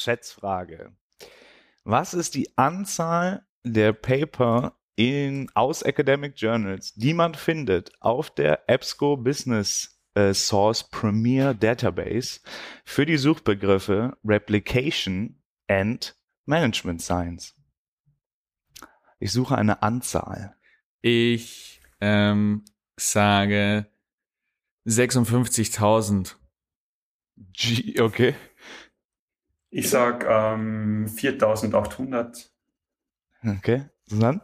Schätzfrage. Was ist die Anzahl der Paper in, aus Academic Journals, die man findet auf der EBSCO Business äh, Source Premier Database für die Suchbegriffe Replication and Management Science? Ich suche eine Anzahl. Ich ähm, sage 56.000. Okay. Ich sag ähm, 4800. Okay. Susanne?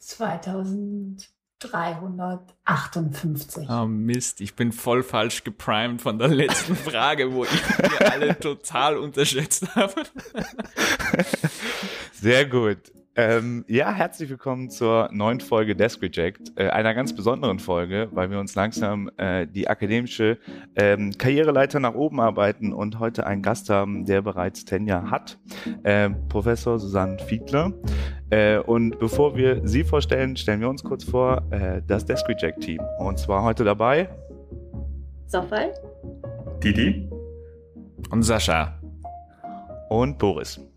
2358. Oh Mist, ich bin voll falsch geprimed von der letzten Frage, wo ich die alle total unterschätzt habe. Sehr gut. Ähm, ja, herzlich willkommen zur neuen Folge Desk Reject, äh, einer ganz besonderen Folge, weil wir uns langsam äh, die akademische ähm, Karriereleiter nach oben arbeiten und heute einen Gast haben, der bereits Tenja hat, äh, Professor Susanne Fiedler. Äh, und bevor wir sie vorstellen, stellen wir uns kurz vor, äh, das Desk Reject Team. Und zwar heute dabei Sofal, Didi? Und Sascha. und Boris.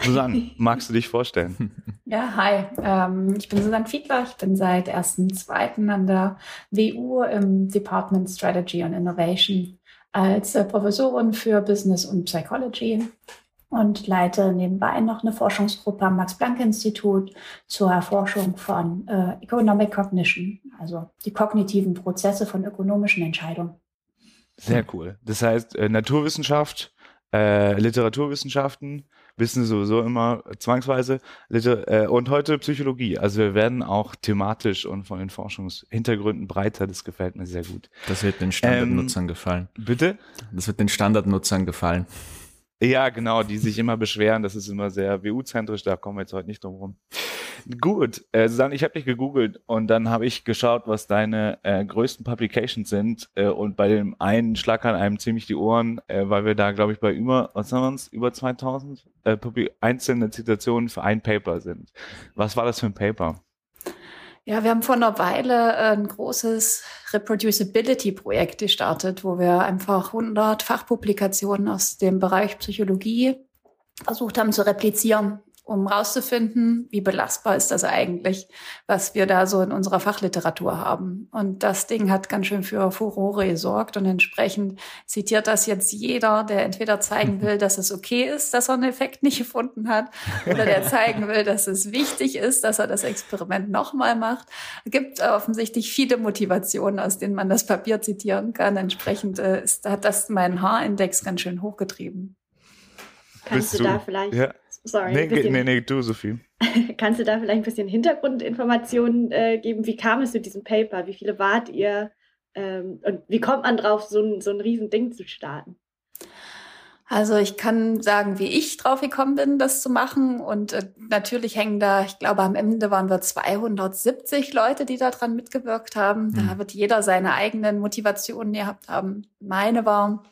Susanne, magst du dich vorstellen? Ja, hi. Ähm, ich bin Susanne Fiedler. Ich bin seit 1.2. an der WU im Department Strategy and Innovation als äh, Professorin für Business und Psychology und leite nebenbei noch eine Forschungsgruppe am Max-Planck-Institut zur Erforschung von äh, Economic Cognition, also die kognitiven Prozesse von ökonomischen Entscheidungen. Sehr cool. Das heißt, äh, Naturwissenschaft, äh, Literaturwissenschaften, wissen sowieso immer zwangsweise Liter äh, und heute Psychologie. Also wir werden auch thematisch und von den Forschungshintergründen breiter. Das gefällt mir sehr gut. Das wird den Standardnutzern gefallen. Bitte? Das wird den Standardnutzern gefallen. Ja, genau, die sich immer beschweren, das ist immer sehr WU-zentrisch, da kommen wir jetzt heute nicht drum rum. Gut, äh, Susanne, ich habe dich gegoogelt und dann habe ich geschaut, was deine äh, größten Publications sind äh, und bei dem einen schlackern einem ziemlich die Ohren, äh, weil wir da, glaube ich, bei über, was haben wir uns, über 2000 äh, einzelne Zitationen für ein Paper sind. Was war das für ein Paper? Ja, wir haben vor einer Weile ein großes Reproducibility-Projekt gestartet, wo wir einfach 100 Fachpublikationen aus dem Bereich Psychologie versucht haben zu replizieren, um rauszufinden, wie belastbar ist das eigentlich, was wir da so in unserer Fachliteratur haben. Und das Ding hat ganz schön für Furore gesorgt und entsprechend zitiert das jetzt jeder, der entweder zeigen will, dass es okay ist, dass er einen Effekt nicht gefunden hat, oder der zeigen will, dass es wichtig ist, dass er das Experiment nochmal macht. Es gibt offensichtlich viele Motivationen, aus denen man das Papier zitieren kann. Entsprechend äh, ist, hat das meinen Haarindex ganz schön hochgetrieben. Kannst Bist du da vielleicht, Ja. Sorry, Nee, bisschen, nee, nee, du, Sophie. kannst du da vielleicht ein bisschen Hintergrundinformationen äh, geben? Wie kam es zu diesem Paper? Wie viele wart ihr? Ähm, und wie kommt man drauf, so ein, so ein Riesending zu starten? Also ich kann sagen, wie ich drauf gekommen bin, das zu machen. Und äh, natürlich hängen da, ich glaube, am Ende waren wir 270 Leute, die daran mitgewirkt haben. Da wird jeder seine eigenen Motivationen gehabt haben. Meine war,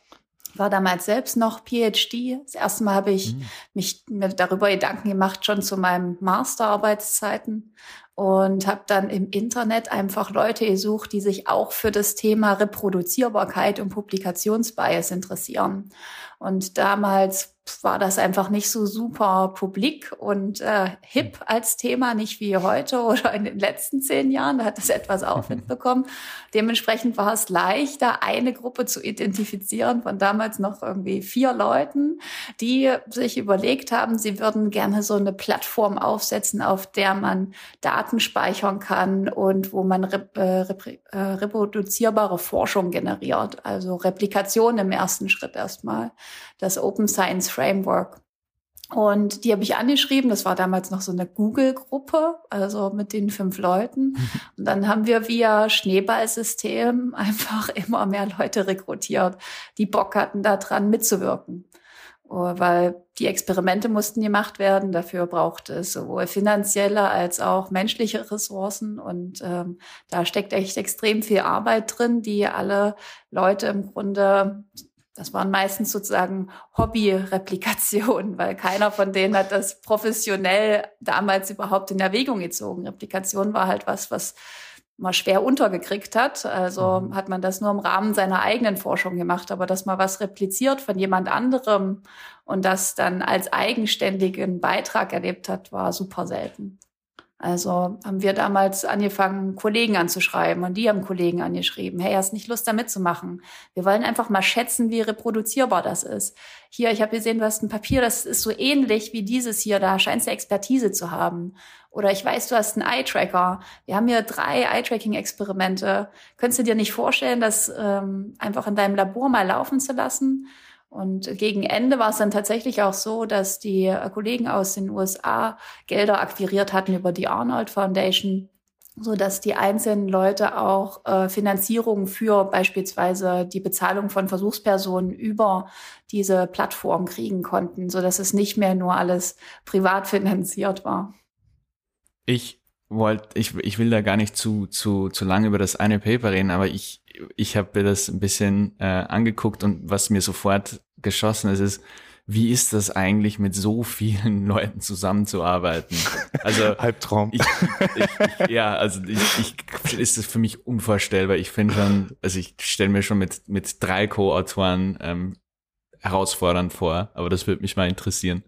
war damals selbst noch PhD. Das erste Mal habe ich mich mir darüber Gedanken gemacht, schon zu meinen Masterarbeitszeiten und habe dann im Internet einfach Leute gesucht, die sich auch für das Thema Reproduzierbarkeit und Publikationsbias interessieren. Und damals war das einfach nicht so super publik und äh, hip als Thema, nicht wie heute oder in den letzten zehn Jahren. Da hat das etwas Aufwind bekommen. Dementsprechend war es leichter, eine Gruppe zu identifizieren von damals noch irgendwie vier Leuten, die sich überlegt haben, sie würden gerne so eine Plattform aufsetzen, auf der man Daten speichern kann und wo man rep äh, rep äh, reproduzierbare Forschung generiert. Also Replikation im ersten Schritt erstmal. Das Open Science Framework. Und die habe ich angeschrieben. Das war damals noch so eine Google-Gruppe, also mit den fünf Leuten. Und dann haben wir via Schneeballsystem einfach immer mehr Leute rekrutiert, die Bock hatten, daran mitzuwirken. Oh, Weil die Experimente mussten gemacht werden. Dafür braucht es sowohl finanzielle als auch menschliche Ressourcen. Und ähm, da steckt echt extrem viel Arbeit drin, die alle Leute im Grunde das waren meistens sozusagen Hobby-Replikationen, weil keiner von denen hat das professionell damals überhaupt in Erwägung gezogen. Replikation war halt was, was mal schwer untergekriegt hat. Also mhm. hat man das nur im Rahmen seiner eigenen Forschung gemacht, aber dass man was repliziert von jemand anderem und das dann als eigenständigen Beitrag erlebt hat, war super selten. Also haben wir damals angefangen, Kollegen anzuschreiben und die haben Kollegen angeschrieben. Hey, hast nicht Lust, da mitzumachen? Wir wollen einfach mal schätzen, wie reproduzierbar das ist. Hier, ich habe gesehen, du hast ein Papier, das ist so ähnlich wie dieses hier, da scheinst du Expertise zu haben. Oder ich weiß, du hast einen Eye-Tracker. Wir haben hier drei Eye-Tracking-Experimente. Könntest du dir nicht vorstellen, das ähm, einfach in deinem Labor mal laufen zu lassen? Und gegen Ende war es dann tatsächlich auch so, dass die äh, Kollegen aus den USA Gelder akquiriert hatten über die Arnold Foundation, so dass die einzelnen Leute auch äh, Finanzierung für beispielsweise die Bezahlung von Versuchspersonen über diese Plattform kriegen konnten, so dass es nicht mehr nur alles privat finanziert war. Ich wollte, ich, ich will da gar nicht zu, zu, zu lange über das eine Paper reden, aber ich ich habe mir das ein bisschen äh, angeguckt und was mir sofort geschossen ist, ist, wie ist das eigentlich mit so vielen Leuten zusammenzuarbeiten? Also Halbtraum. Ich, ich, ich, ja, also ich, ich ist es für mich unvorstellbar. Ich finde schon, also ich stelle mir schon mit mit drei Co-Autoren ähm, herausfordernd vor, aber das würde mich mal interessieren.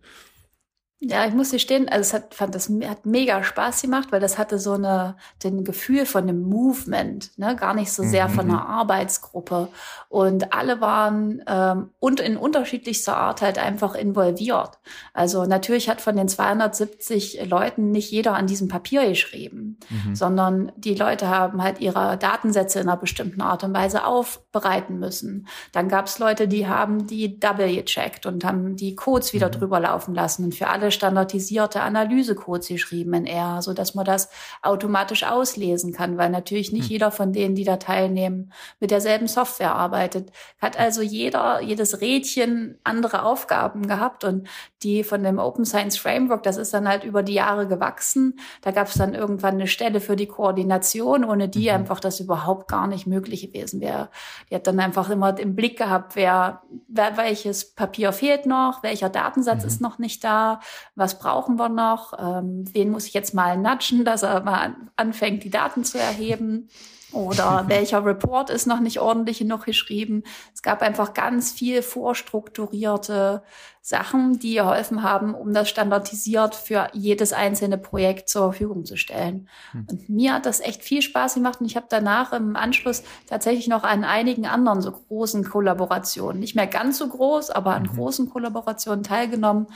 Ja, ich muss gestehen, also es hat, fand das hat mega Spaß gemacht, weil das hatte so eine, den Gefühl von einem Movement, ne, gar nicht so sehr mhm. von einer Arbeitsgruppe. Und alle waren ähm, und in unterschiedlichster Art halt einfach involviert. Also natürlich hat von den 270 Leuten nicht jeder an diesem Papier geschrieben, mhm. sondern die Leute haben halt ihre Datensätze in einer bestimmten Art und Weise aufbereiten müssen. Dann gab es Leute, die haben die Double gecheckt und haben die Codes wieder mhm. drüber laufen lassen. Und für alle standardisierte Analysecodes geschrieben in R, so dass man das automatisch auslesen kann, weil natürlich nicht hm. jeder von denen, die da teilnehmen, mit derselben Software arbeitet. Hat also jeder, jedes Rädchen andere Aufgaben gehabt und die von dem Open Science Framework, das ist dann halt über die Jahre gewachsen. Da gab es dann irgendwann eine Stelle für die Koordination, ohne die mhm. einfach das überhaupt gar nicht möglich gewesen wäre. Die hat dann einfach immer im Blick gehabt, wer, wer welches Papier fehlt noch, welcher Datensatz mhm. ist noch nicht da, was brauchen wir noch, ähm, wen muss ich jetzt mal natschen, dass er mal anfängt, die Daten zu erheben oder welcher Report ist noch nicht ordentlich genug geschrieben. Es gab einfach ganz viel vorstrukturierte Sachen, die geholfen haben, um das standardisiert für jedes einzelne Projekt zur Verfügung zu stellen. Hm. Und mir hat das echt viel Spaß gemacht und ich habe danach im Anschluss tatsächlich noch an einigen anderen so großen Kollaborationen, nicht mehr ganz so groß, aber an mhm. großen Kollaborationen teilgenommen,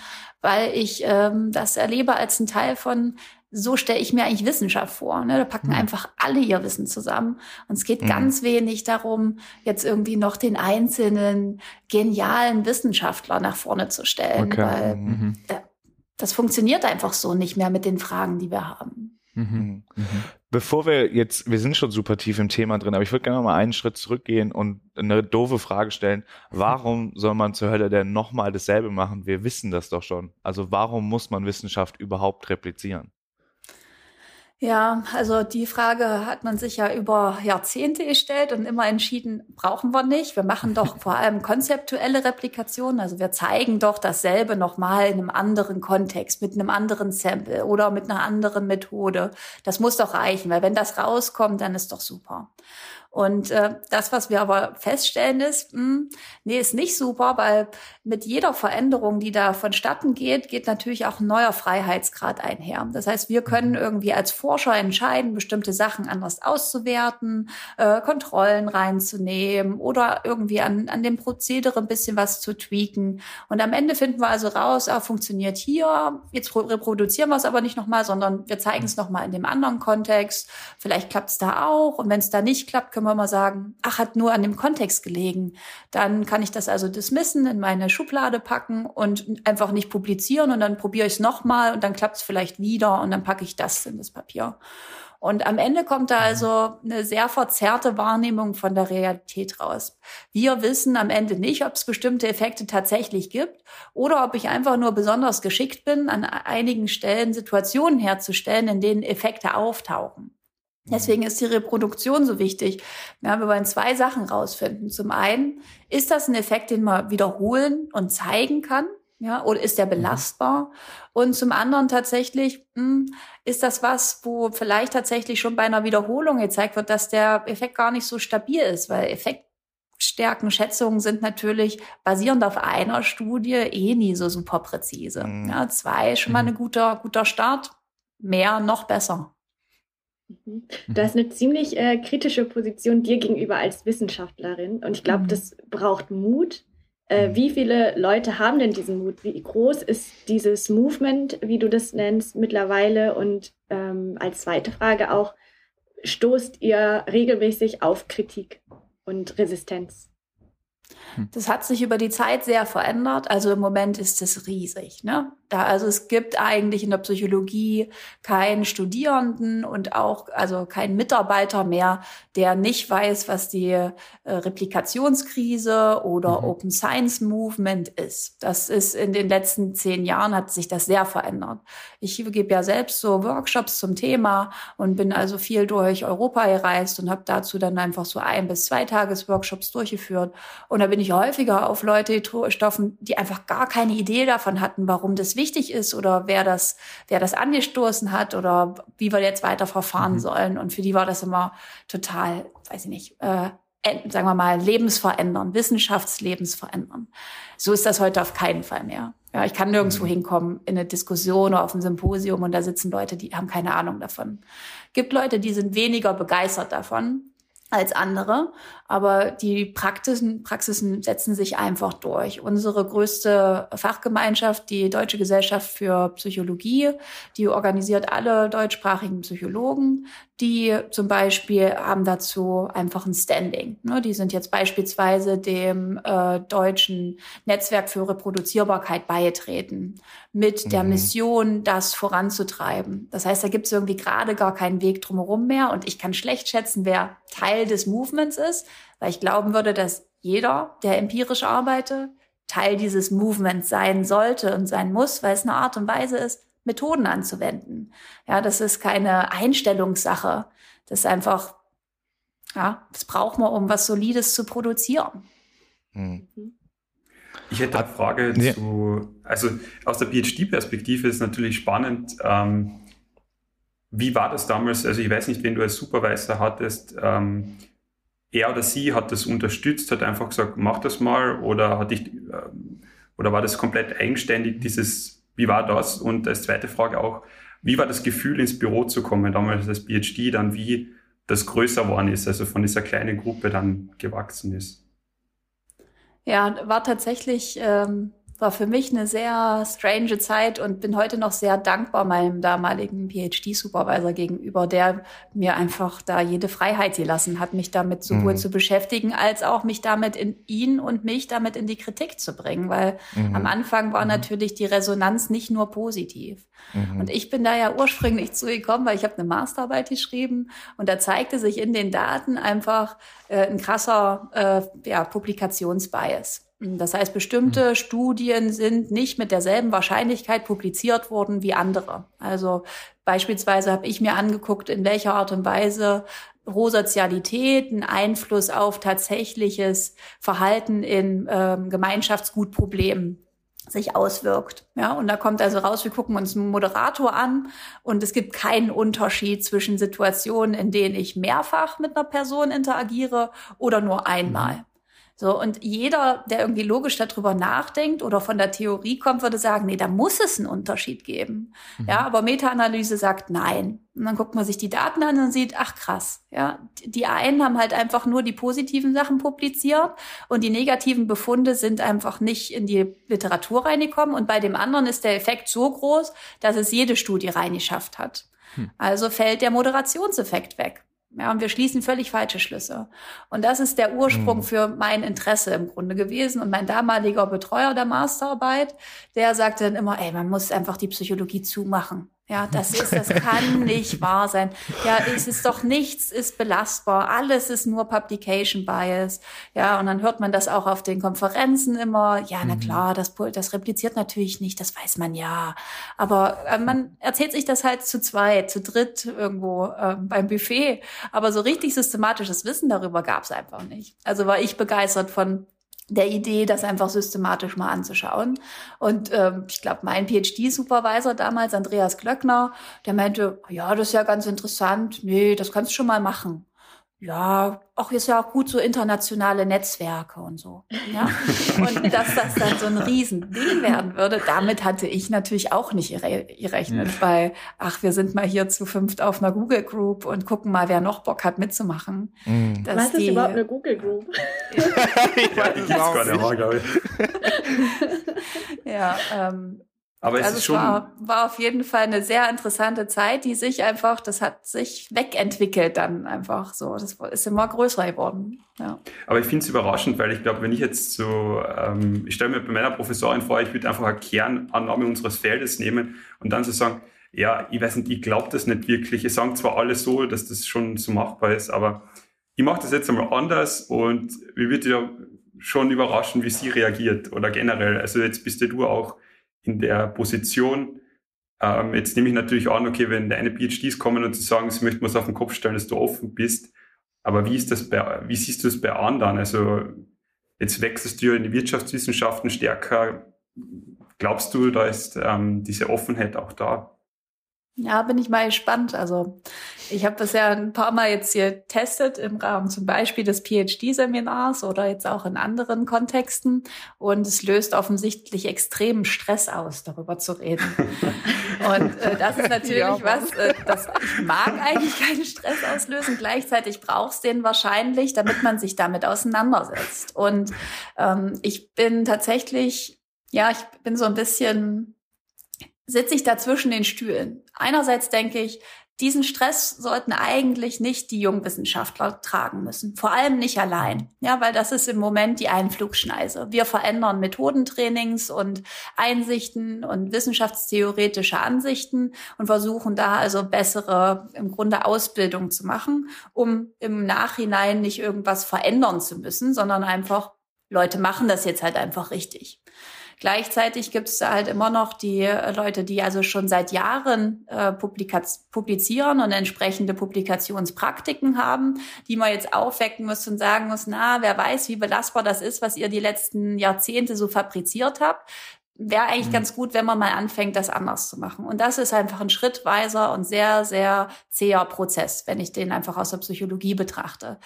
weil ich ähm, das erlebe als ein Teil von so stelle ich mir eigentlich Wissenschaft vor. Ne? Da packen mhm. einfach alle ihr Wissen zusammen. Und es geht mhm. ganz wenig darum, jetzt irgendwie noch den einzelnen genialen Wissenschaftler nach vorne zu stellen, okay. weil mhm. das funktioniert einfach so nicht mehr mit den Fragen, die wir haben. Mhm. Mhm. Mhm. Bevor wir jetzt, wir sind schon super tief im Thema drin, aber ich würde gerne mal einen Schritt zurückgehen und eine doofe Frage stellen. Warum soll man zur Hölle denn nochmal dasselbe machen? Wir wissen das doch schon. Also warum muss man Wissenschaft überhaupt replizieren? Ja, also die Frage hat man sich ja über Jahrzehnte gestellt und immer entschieden, brauchen wir nicht. Wir machen doch vor allem konzeptuelle Replikationen. Also wir zeigen doch dasselbe nochmal in einem anderen Kontext, mit einem anderen Sample oder mit einer anderen Methode. Das muss doch reichen, weil wenn das rauskommt, dann ist doch super. Und äh, das, was wir aber feststellen, ist, mh, hm, nee, ist nicht super, weil mit jeder Veränderung, die da vonstatten geht, geht natürlich auch ein neuer Freiheitsgrad einher. Das heißt, wir können mhm. irgendwie als Forscher entscheiden, bestimmte Sachen anders auszuwerten, äh, Kontrollen reinzunehmen oder irgendwie an, an dem Prozedere ein bisschen was zu tweaken. Und am Ende finden wir also raus, ah, funktioniert hier, jetzt reproduzieren wir es aber nicht nochmal, sondern wir zeigen es nochmal in dem anderen Kontext. Vielleicht klappt es da auch. Und wenn es da nicht klappt, können wir mal sagen, ach, hat nur an dem Kontext gelegen. Dann kann ich das also dismissen, in meine Schublade packen und einfach nicht publizieren und dann probiere ich es nochmal und dann klappt es vielleicht wieder und dann packe ich das in das Papier. Und am Ende kommt da also eine sehr verzerrte Wahrnehmung von der Realität raus. Wir wissen am Ende nicht, ob es bestimmte Effekte tatsächlich gibt oder ob ich einfach nur besonders geschickt bin, an einigen Stellen Situationen herzustellen, in denen Effekte auftauchen. Deswegen ist die Reproduktion so wichtig. Ja, wir wollen zwei Sachen rausfinden. Zum einen, ist das ein Effekt, den man wiederholen und zeigen kann? Ja, oder ist der belastbar? Und zum anderen tatsächlich, mh, hm, ist das was, wo vielleicht tatsächlich schon bei einer Wiederholung gezeigt wird, dass der Effekt gar nicht so stabil ist, weil Effektstärkenschätzungen sind natürlich basierend auf einer Studie eh nie so super präzise. Mhm. Ja, zwei ist schon mal ein mhm. guter, guter Start. Mehr noch besser. Mhm. Du hast eine ziemlich äh, kritische Position dir gegenüber als Wissenschaftlerin und ich glaube, mhm. das braucht Mut, äh, mhm. wie viele Leute haben denn diesen Mut? Wie groß ist dieses Movement, wie du das nennst, mittlerweile? Und ähm, als zweite Frage auch, stoßt ihr regelmäßig auf Kritik und Resistenz? Hm. Das hat sich über die Zeit sehr verändert. Also im Moment ist es riesig. Ne? Da, also es gibt eigentlich in der Psychologie keinen Studierenden und auch also keinen Mitarbeiter mehr, der nicht weiß, was die äh, Replikationskrise oder mhm. Open Science Movement ist. Das ist in den letzten zehn Jahren hat sich das sehr verändert. Ich gebe ja selbst so Workshops zum Thema und bin also viel durch Europa gereist und habe dazu dann einfach so ein bis zwei Tages-Workshops durchgeführt. Und da bin ich häufiger auf Leute gestoffen, die einfach gar keine Idee davon hatten, warum das wichtig ist oder wer das, wer das angestoßen hat oder wie wir jetzt weiter verfahren mhm. sollen. Und für die war das immer total, weiß ich nicht, äh, sagen wir mal, lebensverändern, Wissenschaftslebensverändern. So ist das heute auf keinen Fall mehr. Ja, ich kann nirgendwo mhm. hinkommen in eine Diskussion oder auf ein Symposium und da sitzen Leute, die haben keine Ahnung davon. Gibt Leute, die sind weniger begeistert davon als andere, aber die Praxisen, Praxisen setzen sich einfach durch. Unsere größte Fachgemeinschaft, die Deutsche Gesellschaft für Psychologie, die organisiert alle deutschsprachigen Psychologen, die zum Beispiel haben dazu einfach ein Standing. Ne? Die sind jetzt beispielsweise dem äh, deutschen Netzwerk für Reproduzierbarkeit beigetreten, mit mhm. der Mission, das voranzutreiben. Das heißt, da gibt es irgendwie gerade gar keinen Weg drumherum mehr und ich kann schlecht schätzen, wer Teil des Movements ist, weil ich glauben würde, dass jeder, der empirisch arbeitet, Teil dieses Movements sein sollte und sein muss, weil es eine Art und Weise ist, Methoden anzuwenden. Ja, das ist keine Einstellungssache. Das ist einfach, ja, das braucht man, um was Solides zu produzieren. Hm. Ich hätte eine Frage ja. zu, also aus der PhD-Perspektive ist natürlich spannend, ähm, wie war das damals? Also ich weiß nicht, wenn du als Supervisor hattest, ähm, er oder sie hat das unterstützt, hat einfach gesagt, mach das mal oder hat dich, ähm, oder war das komplett eigenständig, dieses wie war das? Und als zweite Frage auch, wie war das Gefühl, ins Büro zu kommen, damals als PhD, dann wie das größer geworden ist, also von dieser kleinen Gruppe dann gewachsen ist? Ja, war tatsächlich ähm, war für mich eine sehr strange Zeit und bin heute noch sehr dankbar meinem damaligen PhD-Supervisor gegenüber, der mir einfach da jede Freiheit gelassen hat, mich damit sowohl mhm. zu beschäftigen, als auch mich damit in ihn und mich damit in die Kritik zu bringen, weil mhm. am Anfang war mhm. natürlich die Resonanz nicht nur positiv. Mhm. Und ich bin da ja ursprünglich zugekommen, weil ich habe eine Masterarbeit geschrieben und da zeigte sich in den Daten einfach äh, ein krasser äh, ja, Publikationsbias. Das heißt, bestimmte mhm. Studien sind nicht mit derselben Wahrscheinlichkeit publiziert worden wie andere. Also beispielsweise habe ich mir angeguckt, in welcher Art und Weise Rosozialität einen Einfluss auf tatsächliches Verhalten in ähm, Gemeinschaftsgutproblemen sich auswirkt. Ja, und da kommt also raus, wir gucken uns einen Moderator an und es gibt keinen Unterschied zwischen Situationen, in denen ich mehrfach mit einer Person interagiere oder nur einmal. So, und jeder, der irgendwie logisch darüber nachdenkt oder von der Theorie kommt, würde sagen, nee, da muss es einen Unterschied geben. Mhm. Ja, aber Meta-Analyse sagt nein. Und dann guckt man sich die Daten an und sieht, ach krass, ja, die einen haben halt einfach nur die positiven Sachen publiziert und die negativen Befunde sind einfach nicht in die Literatur reingekommen und bei dem anderen ist der Effekt so groß, dass es jede Studie reingeschafft hat. Hm. Also fällt der Moderationseffekt weg. Ja, und wir schließen völlig falsche Schlüsse. Und das ist der Ursprung mhm. für mein Interesse im Grunde gewesen. Und mein damaliger Betreuer der Masterarbeit, der sagte dann immer, ey, man muss einfach die Psychologie zumachen. Ja, das ist, das kann nicht wahr sein. Ja, es ist doch nichts ist belastbar. Alles ist nur Publication Bias. Ja, und dann hört man das auch auf den Konferenzen immer. Ja, na mhm. klar, das, das repliziert natürlich nicht. Das weiß man ja. Aber äh, man erzählt sich das halt zu zweit, zu dritt irgendwo äh, beim Buffet. Aber so richtig systematisches Wissen darüber gab es einfach nicht. Also war ich begeistert von der Idee, das einfach systematisch mal anzuschauen. Und ähm, ich glaube, mein PhD-Supervisor damals, Andreas Glöckner, der meinte, ja, das ist ja ganz interessant. Nee, das kannst du schon mal machen ja, auch ist ja auch gut so internationale Netzwerke und so. Ja? Und dass das dann so ein Riesending werden würde, damit hatte ich natürlich auch nicht gerechnet, mhm. weil, ach, wir sind mal hier zu fünft auf einer Google Group und gucken mal, wer noch Bock hat mitzumachen. Mhm. Was ist überhaupt eine Google Group? ich weiß es auch nicht. Ja, ähm, aber es also ist schon. War, war auf jeden Fall eine sehr interessante Zeit, die sich einfach, das hat sich wegentwickelt dann einfach so. Das ist immer größer geworden. Ja. Aber ich finde es überraschend, weil ich glaube, wenn ich jetzt so, ähm, ich stelle mir bei meiner Professorin vor, ich würde einfach eine Kernannahme unseres Feldes nehmen und dann so sagen, ja, ich weiß nicht, ich glaube das nicht wirklich. Ich sagen zwar alle so, dass das schon so machbar ist, aber ich mache das jetzt einmal anders und wir wird ja schon überraschen, wie sie reagiert oder generell. Also jetzt bist ja du auch in der Position. Ähm, jetzt nehme ich natürlich an, okay, wenn deine PhDs kommen und sie sagen, sie möchten was auf den Kopf stellen, dass du offen bist. Aber wie ist das bei, wie siehst du es bei anderen? Also jetzt wechselst du ja in die Wirtschaftswissenschaften stärker. Glaubst du, da ist ähm, diese Offenheit auch da? Ja, bin ich mal gespannt. Also ich habe das ja ein paar Mal jetzt hier testet im Rahmen zum Beispiel des PhD-Seminars oder jetzt auch in anderen Kontexten. Und es löst offensichtlich extremen Stress aus, darüber zu reden. Und äh, das ist natürlich ja. was, äh, das ich mag eigentlich keinen Stress auslösen. Gleichzeitig brauchst den wahrscheinlich, damit man sich damit auseinandersetzt. Und ähm, ich bin tatsächlich, ja, ich bin so ein bisschen sitze ich da zwischen den Stühlen. Einerseits denke ich, diesen Stress sollten eigentlich nicht die Jungwissenschaftler tragen müssen. Vor allem nicht allein. Ja, weil das ist im Moment die Einflugschneise. Wir verändern Methodentrainings und Einsichten und wissenschaftstheoretische Ansichten und versuchen da also bessere, im Grunde Ausbildung zu machen, um im Nachhinein nicht irgendwas verändern zu müssen, sondern einfach Leute machen das jetzt halt einfach richtig. Gleichzeitig gibt es halt immer noch die äh, Leute, die also schon seit Jahren äh, publizieren und entsprechende Publikationspraktiken haben, die man jetzt aufwecken muss und sagen muss, na, wer weiß, wie belastbar das ist, was ihr die letzten Jahrzehnte so fabriziert habt wäre eigentlich mhm. ganz gut, wenn man mal anfängt, das anders zu machen. Und das ist einfach ein schrittweiser und sehr, sehr zäher Prozess, wenn ich den einfach aus der Psychologie betrachte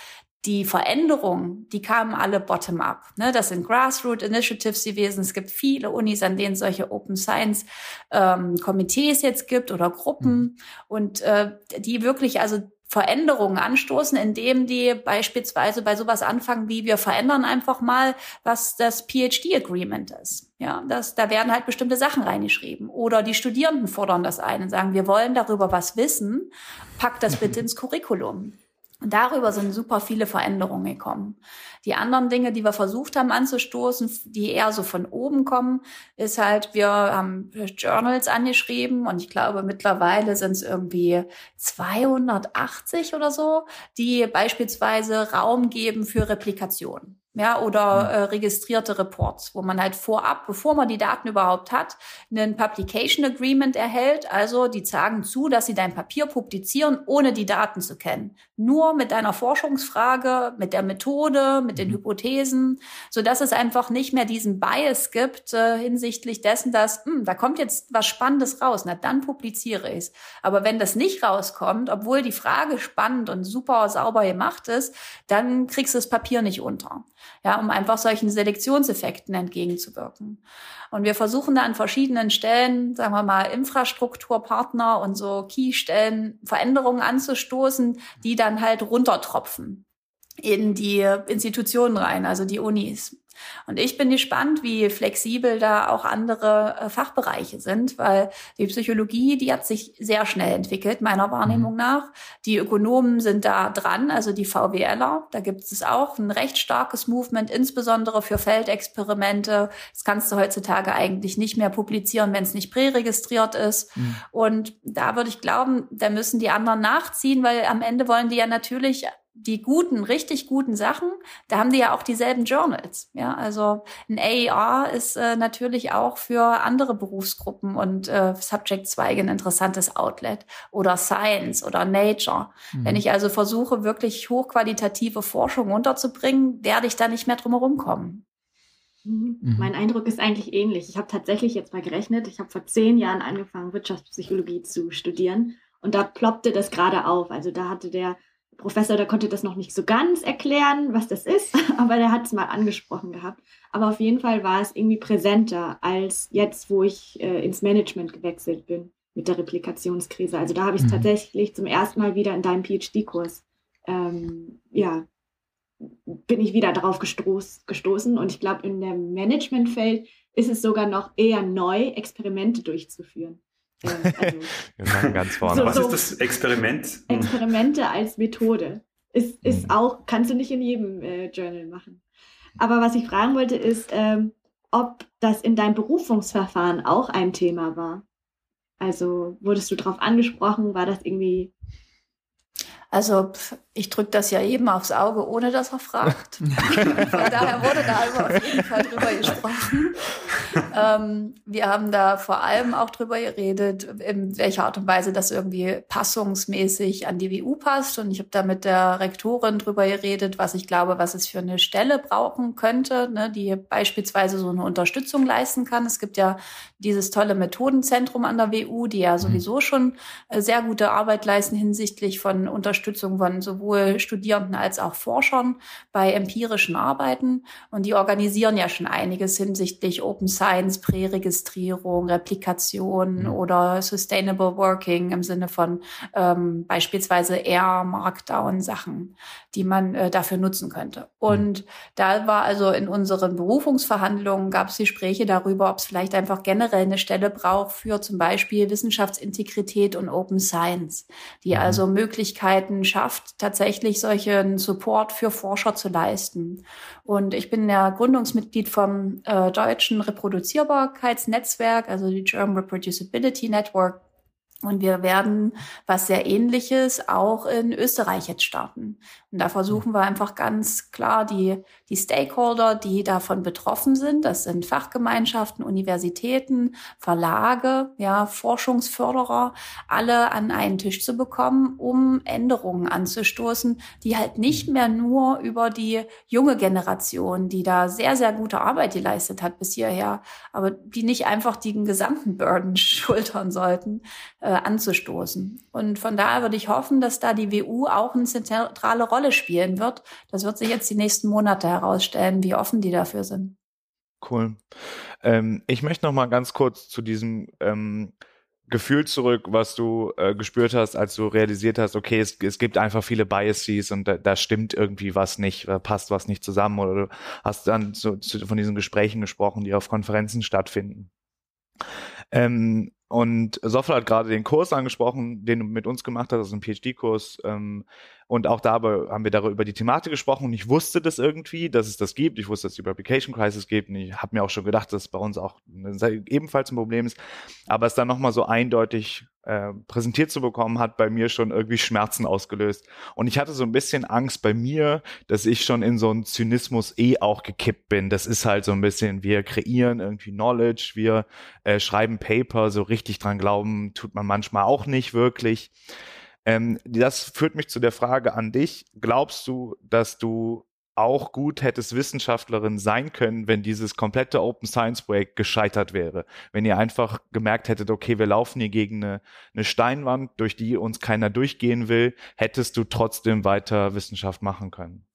die Veränderungen, die kamen alle bottom-up. Ne? Das sind Grassroot Initiatives gewesen. Es gibt viele Unis, an denen solche Open Science ähm, Komitees jetzt gibt oder Gruppen mhm. und äh, die wirklich also Veränderungen anstoßen, indem die beispielsweise bei sowas anfangen, wie wir verändern einfach mal, was das PhD-Agreement ist. Ja, das, da werden halt bestimmte Sachen reingeschrieben. Oder die Studierenden fordern das ein und sagen, wir wollen darüber was wissen, packt das bitte ins Curriculum. Und darüber sind super viele Veränderungen gekommen. Die anderen Dinge, die wir versucht haben anzustoßen, die eher so von oben kommen, ist halt, wir haben Journals angeschrieben und ich glaube, mittlerweile sind es irgendwie 280 oder so, die beispielsweise Raum geben für Replikation ja, oder hm. äh, registrierte Reports, wo man halt vorab, bevor man die Daten überhaupt hat, einen Publication Agreement erhält. Also die sagen zu, dass sie dein Papier publizieren, ohne die Daten zu kennen. Nur mit deiner Forschungsfrage, mit der Methode, mit den mhm. Hypothesen, so dass es einfach nicht mehr diesen Bias gibt äh, hinsichtlich dessen, dass hm, da kommt jetzt was Spannendes raus. Na, dann publiziere ich es. Aber wenn das nicht rauskommt, obwohl die Frage spannend und super sauber gemacht ist, dann kriegst du das Papier nicht unter ja, um einfach solchen Selektionseffekten entgegenzuwirken. Und wir versuchen da an verschiedenen Stellen, sagen wir mal, Infrastrukturpartner und so Key-Stellen Veränderungen anzustoßen, die dann halt runtertropfen in die Institutionen rein, also die Unis. Und ich bin gespannt, wie flexibel da auch andere äh, Fachbereiche sind, weil die Psychologie, die hat sich sehr schnell entwickelt, meiner Wahrnehmung mhm. nach. Die Ökonomen sind da dran, also die VWLer. Da gibt es auch ein recht starkes Movement, insbesondere für Feldexperimente. Das kannst du heutzutage eigentlich nicht mehr publizieren, wenn es nicht präregistriert ist. Mhm. Und da würde ich glauben, da müssen die anderen nachziehen, weil am Ende wollen die ja natürlich die guten, richtig guten Sachen, da haben die ja auch dieselben Journals. Ja, also ein AER ist äh, natürlich auch für andere Berufsgruppen und äh, Subject-Zweige ein interessantes Outlet oder Science oder Nature. Mhm. Wenn ich also versuche, wirklich hochqualitative Forschung unterzubringen, werde ich da nicht mehr drum herum kommen. Mhm. mhm. Mein Eindruck ist eigentlich ähnlich. Ich habe tatsächlich jetzt mal gerechnet. Ich habe vor zehn Jahren angefangen, Wirtschaftspsychologie zu studieren. Und da ploppte das gerade auf. Also da hatte der Professor, der konnte das noch nicht so ganz erklären, was das ist, aber der hat es mal angesprochen gehabt. Aber auf jeden Fall war es irgendwie präsenter als jetzt, wo ich äh, ins Management gewechselt bin mit der Replikationskrise. Also da habe ich es mhm. tatsächlich zum ersten Mal wieder in deinem PhD-Kurs ähm, ja, bin ich wieder darauf gestoß, gestoßen. Und ich glaube, in dem Managementfeld ist es sogar noch eher neu, Experimente durchzuführen. Also, Wir ganz vorne. So, Was ist das Experiment? Hm. Experimente als Methode. Ist, ist mhm. auch, kannst du nicht in jedem äh, Journal machen. Aber was ich fragen wollte, ist, ähm, ob das in deinem Berufungsverfahren auch ein Thema war. Also wurdest du darauf angesprochen? War das irgendwie also ich drücke das ja eben aufs Auge, ohne dass er fragt. Von daher wurde da auf jeden Fall drüber gesprochen. ähm, wir haben da vor allem auch drüber geredet, in welcher Art und Weise das irgendwie passungsmäßig an die WU passt. Und ich habe da mit der Rektorin drüber geredet, was ich glaube, was es für eine Stelle brauchen könnte, ne, die beispielsweise so eine Unterstützung leisten kann. Es gibt ja dieses tolle Methodenzentrum an der WU, die ja mhm. sowieso schon äh, sehr gute Arbeit leisten hinsichtlich von Unterstützung von sowohl Studierenden als auch Forschern bei empirischen Arbeiten. Und die organisieren ja schon einiges hinsichtlich Open Science, Präregistrierung, Replikation mhm. oder Sustainable Working im Sinne von ähm, beispielsweise Air, Markdown Sachen, die man äh, dafür nutzen könnte. Und mhm. da war also in unseren Berufungsverhandlungen gab es Gespräche darüber, ob es vielleicht einfach generell eine Stelle braucht für zum Beispiel Wissenschaftsintegrität und Open Science, die mhm. also Möglichkeiten schafft, tatsächlich solchen Support für Forscher zu leisten. Und ich bin ja Gründungsmitglied vom äh, deutschen Reproduzierbarkeitsnetzwerk, also die German Reproducibility Network. Und wir werden was sehr ähnliches auch in Österreich jetzt starten. Und da versuchen wir einfach ganz klar die, die Stakeholder, die davon betroffen sind, das sind Fachgemeinschaften, Universitäten, Verlage, ja, Forschungsförderer, alle an einen Tisch zu bekommen, um Änderungen anzustoßen, die halt nicht mehr nur über die junge Generation, die da sehr, sehr gute Arbeit geleistet hat bis hierher, aber die nicht einfach den gesamten Burden schultern sollten, äh, anzustoßen. Und von daher würde ich hoffen, dass da die WU auch eine zentrale Rolle Rolle spielen wird. Das wird sich jetzt die nächsten Monate herausstellen, wie offen die dafür sind. Cool. Ähm, ich möchte noch mal ganz kurz zu diesem ähm, Gefühl zurück, was du äh, gespürt hast, als du realisiert hast, okay, es, es gibt einfach viele Biases und da, da stimmt irgendwie was nicht, passt was nicht zusammen oder du hast dann so, zu, von diesen Gesprächen gesprochen, die auf Konferenzen stattfinden. Ähm, und Sofla hat gerade den Kurs angesprochen, den du mit uns gemacht hast, also einen PhD-Kurs. Ähm, und auch dabei haben wir darüber über die Thematik gesprochen und ich wusste das irgendwie, dass es das gibt. Ich wusste, dass es die Replication Crisis gibt und ich habe mir auch schon gedacht, dass es bei uns auch ebenfalls ein Problem ist. Aber es dann nochmal so eindeutig äh, präsentiert zu bekommen, hat bei mir schon irgendwie Schmerzen ausgelöst. Und ich hatte so ein bisschen Angst bei mir, dass ich schon in so einen Zynismus eh auch gekippt bin. Das ist halt so ein bisschen, wir kreieren irgendwie Knowledge, wir äh, schreiben Paper, so richtig dran glauben, tut man manchmal auch nicht wirklich. Ähm, das führt mich zu der Frage an dich. Glaubst du, dass du auch gut hättest Wissenschaftlerin sein können, wenn dieses komplette Open Science Projekt gescheitert wäre. Wenn ihr einfach gemerkt hättet, okay, wir laufen hier gegen eine, eine Steinwand, durch die uns keiner durchgehen will, hättest du trotzdem weiter Wissenschaft machen können.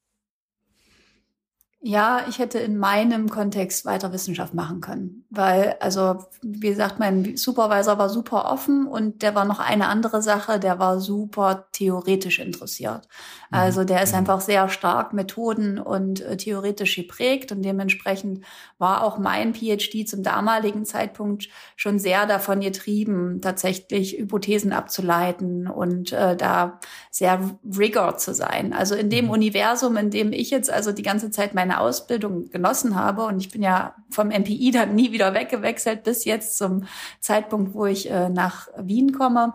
Ja, ich hätte in meinem Kontext weiter Wissenschaft machen können, weil, also, wie gesagt, mein Supervisor war super offen und der war noch eine andere Sache, der war super theoretisch interessiert. Mhm. Also der ist mhm. einfach sehr stark Methoden und äh, theoretisch geprägt und dementsprechend war auch mein PhD zum damaligen Zeitpunkt schon sehr davon getrieben, tatsächlich Hypothesen abzuleiten und äh, da sehr rigor zu sein. Also in dem mhm. Universum, in dem ich jetzt also die ganze Zeit meine Ausbildung genossen habe. Und ich bin ja vom MPI dann nie wieder weggewechselt bis jetzt zum Zeitpunkt, wo ich äh, nach Wien komme.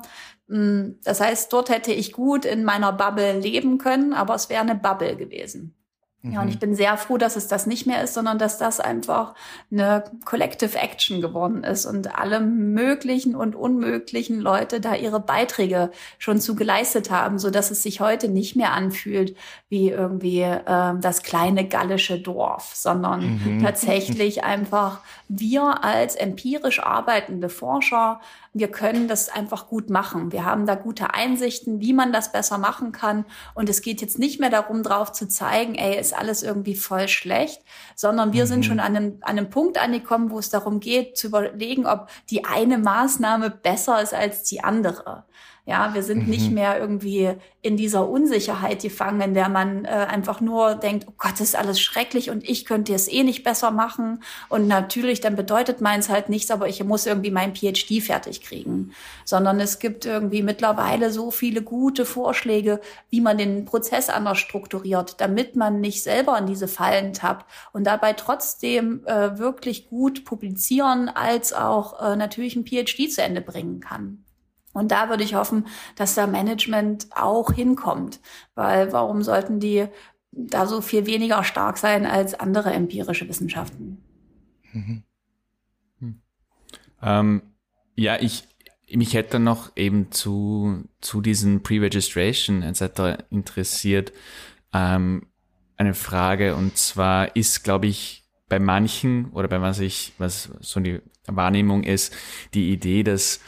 Mm, das heißt, dort hätte ich gut in meiner Bubble leben können, aber es wäre eine Bubble gewesen. Ja, und ich bin sehr froh, dass es das nicht mehr ist, sondern dass das einfach eine Collective Action geworden ist und alle möglichen und unmöglichen Leute da ihre Beiträge schon zu geleistet haben, so dass es sich heute nicht mehr anfühlt wie irgendwie äh, das kleine gallische Dorf, sondern mhm. tatsächlich einfach wir als empirisch arbeitende Forscher wir können das einfach gut machen. Wir haben da gute Einsichten, wie man das besser machen kann. Und es geht jetzt nicht mehr darum, drauf zu zeigen, ey, ist alles irgendwie voll schlecht, sondern wir mhm. sind schon an einem, an einem Punkt angekommen, wo es darum geht, zu überlegen, ob die eine Maßnahme besser ist als die andere. Ja, wir sind mhm. nicht mehr irgendwie in dieser Unsicherheit gefangen, in der man äh, einfach nur denkt, oh Gott, das ist alles schrecklich und ich könnte es eh nicht besser machen. Und natürlich, dann bedeutet meins halt nichts, aber ich muss irgendwie mein PhD fertig kriegen. Sondern es gibt irgendwie mittlerweile so viele gute Vorschläge, wie man den Prozess anders strukturiert, damit man nicht selber in diese Fallen tappt und dabei trotzdem äh, wirklich gut publizieren als auch äh, natürlich ein PhD zu Ende bringen kann. Und da würde ich hoffen, dass da Management auch hinkommt, weil warum sollten die da so viel weniger stark sein als andere empirische Wissenschaften? Mhm. Hm. Ähm, ja, ich mich hätte noch eben zu zu diesen Pre-Registration etc. interessiert ähm, eine Frage und zwar ist, glaube ich, bei manchen oder bei was ich was so die Wahrnehmung ist, die Idee, dass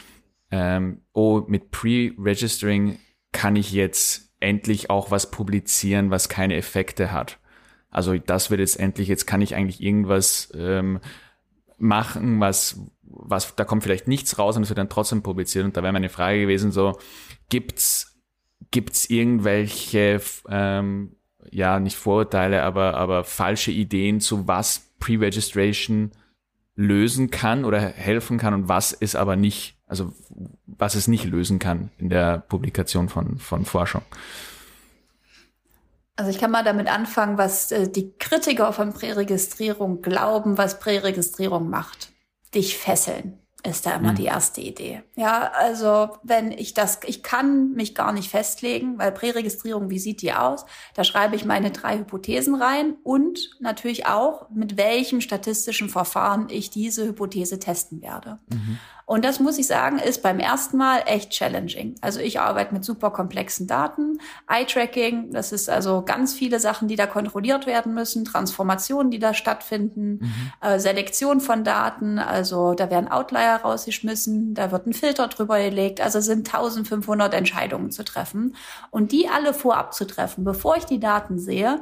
ähm, oh, mit Pre-Registering kann ich jetzt endlich auch was publizieren, was keine Effekte hat. Also das wird jetzt endlich, jetzt kann ich eigentlich irgendwas ähm, machen, was, was, da kommt vielleicht nichts raus und es wird dann trotzdem publiziert. Und da wäre meine Frage gewesen, so, gibt's, gibt's irgendwelche, ähm, ja, nicht Vorurteile, aber, aber falsche Ideen zu was Pre-Registration lösen kann oder helfen kann und was es aber nicht, also was es nicht lösen kann in der Publikation von, von Forschung. Also ich kann mal damit anfangen, was äh, die Kritiker von Präregistrierung glauben, was Präregistrierung macht. Dich fesseln ist da immer mhm. die erste Idee. Ja, also wenn ich das, ich kann mich gar nicht festlegen, weil Präregistrierung, wie sieht die aus? Da schreibe ich meine drei Hypothesen rein und natürlich auch, mit welchem statistischen Verfahren ich diese Hypothese testen werde. Mhm. Und das muss ich sagen, ist beim ersten Mal echt challenging. Also ich arbeite mit super komplexen Daten, Eye-Tracking, das ist also ganz viele Sachen, die da kontrolliert werden müssen, Transformationen, die da stattfinden, mhm. äh, Selektion von Daten, also da werden Outlier rausgeschmissen, da wird ein Filter drüber gelegt, also sind 1500 Entscheidungen zu treffen. Und die alle vorab zu treffen, bevor ich die Daten sehe,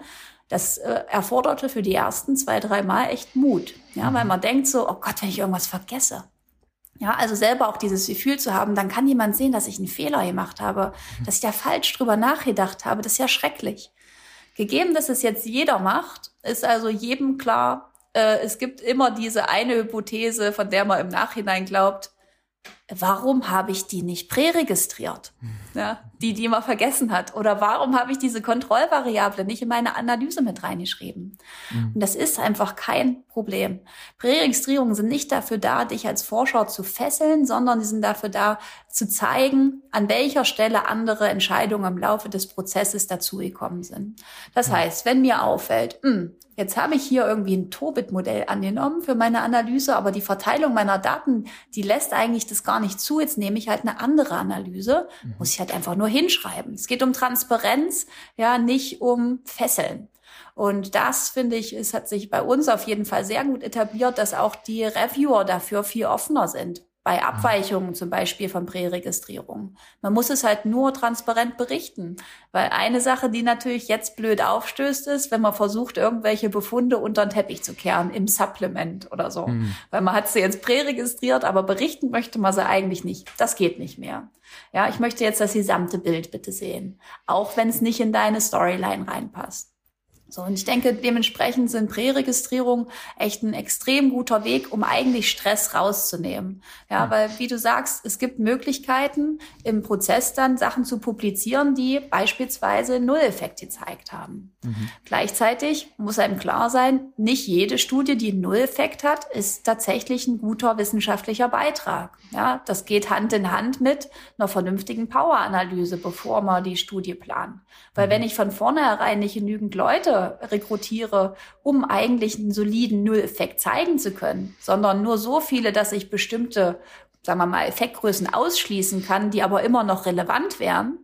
das äh, erforderte für die ersten zwei, drei Mal echt Mut. Ja, mhm. weil man denkt so, oh Gott, wenn ich irgendwas vergesse. Ja, also selber auch dieses Gefühl zu haben, dann kann jemand sehen, dass ich einen Fehler gemacht habe, dass ich da falsch drüber nachgedacht habe. Das ist ja schrecklich. Gegeben, dass es jetzt jeder macht, ist also jedem klar, äh, es gibt immer diese eine Hypothese, von der man im Nachhinein glaubt, warum habe ich die nicht präregistriert? Ja, die, die man vergessen hat. Oder warum habe ich diese Kontrollvariable nicht in meine Analyse mit reingeschrieben? Mhm. Und das ist einfach kein Problem. Präregistrierungen sind nicht dafür da, dich als Forscher zu fesseln, sondern sie sind dafür da, zu zeigen, an welcher Stelle andere Entscheidungen im Laufe des Prozesses dazugekommen sind. Das heißt, wenn mir auffällt, mh, hm, Jetzt habe ich hier irgendwie ein Tobit-Modell angenommen für meine Analyse, aber die Verteilung meiner Daten, die lässt eigentlich das gar nicht zu. Jetzt nehme ich halt eine andere Analyse, mhm. muss ich halt einfach nur hinschreiben. Es geht um Transparenz, ja, nicht um Fesseln. Und das, finde ich, es hat sich bei uns auf jeden Fall sehr gut etabliert, dass auch die Reviewer dafür viel offener sind bei Abweichungen zum Beispiel von Präregistrierung. Man muss es halt nur transparent berichten. Weil eine Sache, die natürlich jetzt blöd aufstößt, ist, wenn man versucht, irgendwelche Befunde unter den Teppich zu kehren im Supplement oder so. Mhm. Weil man hat sie jetzt präregistriert, aber berichten möchte man sie eigentlich nicht. Das geht nicht mehr. Ja, ich möchte jetzt das gesamte Bild bitte sehen. Auch wenn es nicht in deine Storyline reinpasst. So, und ich denke, dementsprechend sind Präregistrierungen echt ein extrem guter Weg, um eigentlich Stress rauszunehmen. Ja, mhm. weil, wie du sagst, es gibt Möglichkeiten, im Prozess dann Sachen zu publizieren, die beispielsweise Nulleffekt gezeigt haben. Mhm. Gleichzeitig muss einem klar sein, nicht jede Studie, die Nulleffekt hat, ist tatsächlich ein guter wissenschaftlicher Beitrag. Ja, das geht Hand in Hand mit einer vernünftigen Power-Analyse, bevor man die Studie plant. Weil mhm. wenn ich von vornherein nicht genügend Leute rekrutiere, um eigentlich einen soliden Null-Effekt zeigen zu können, sondern nur so viele, dass ich bestimmte, sagen wir mal, Effektgrößen ausschließen kann, die aber immer noch relevant wären,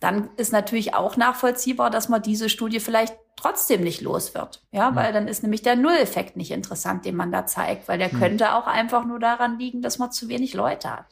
dann ist natürlich auch nachvollziehbar, dass man diese Studie vielleicht trotzdem nicht los wird. Ja, weil dann ist nämlich der Null-Effekt nicht interessant, den man da zeigt, weil der hm. könnte auch einfach nur daran liegen, dass man zu wenig Leute hat.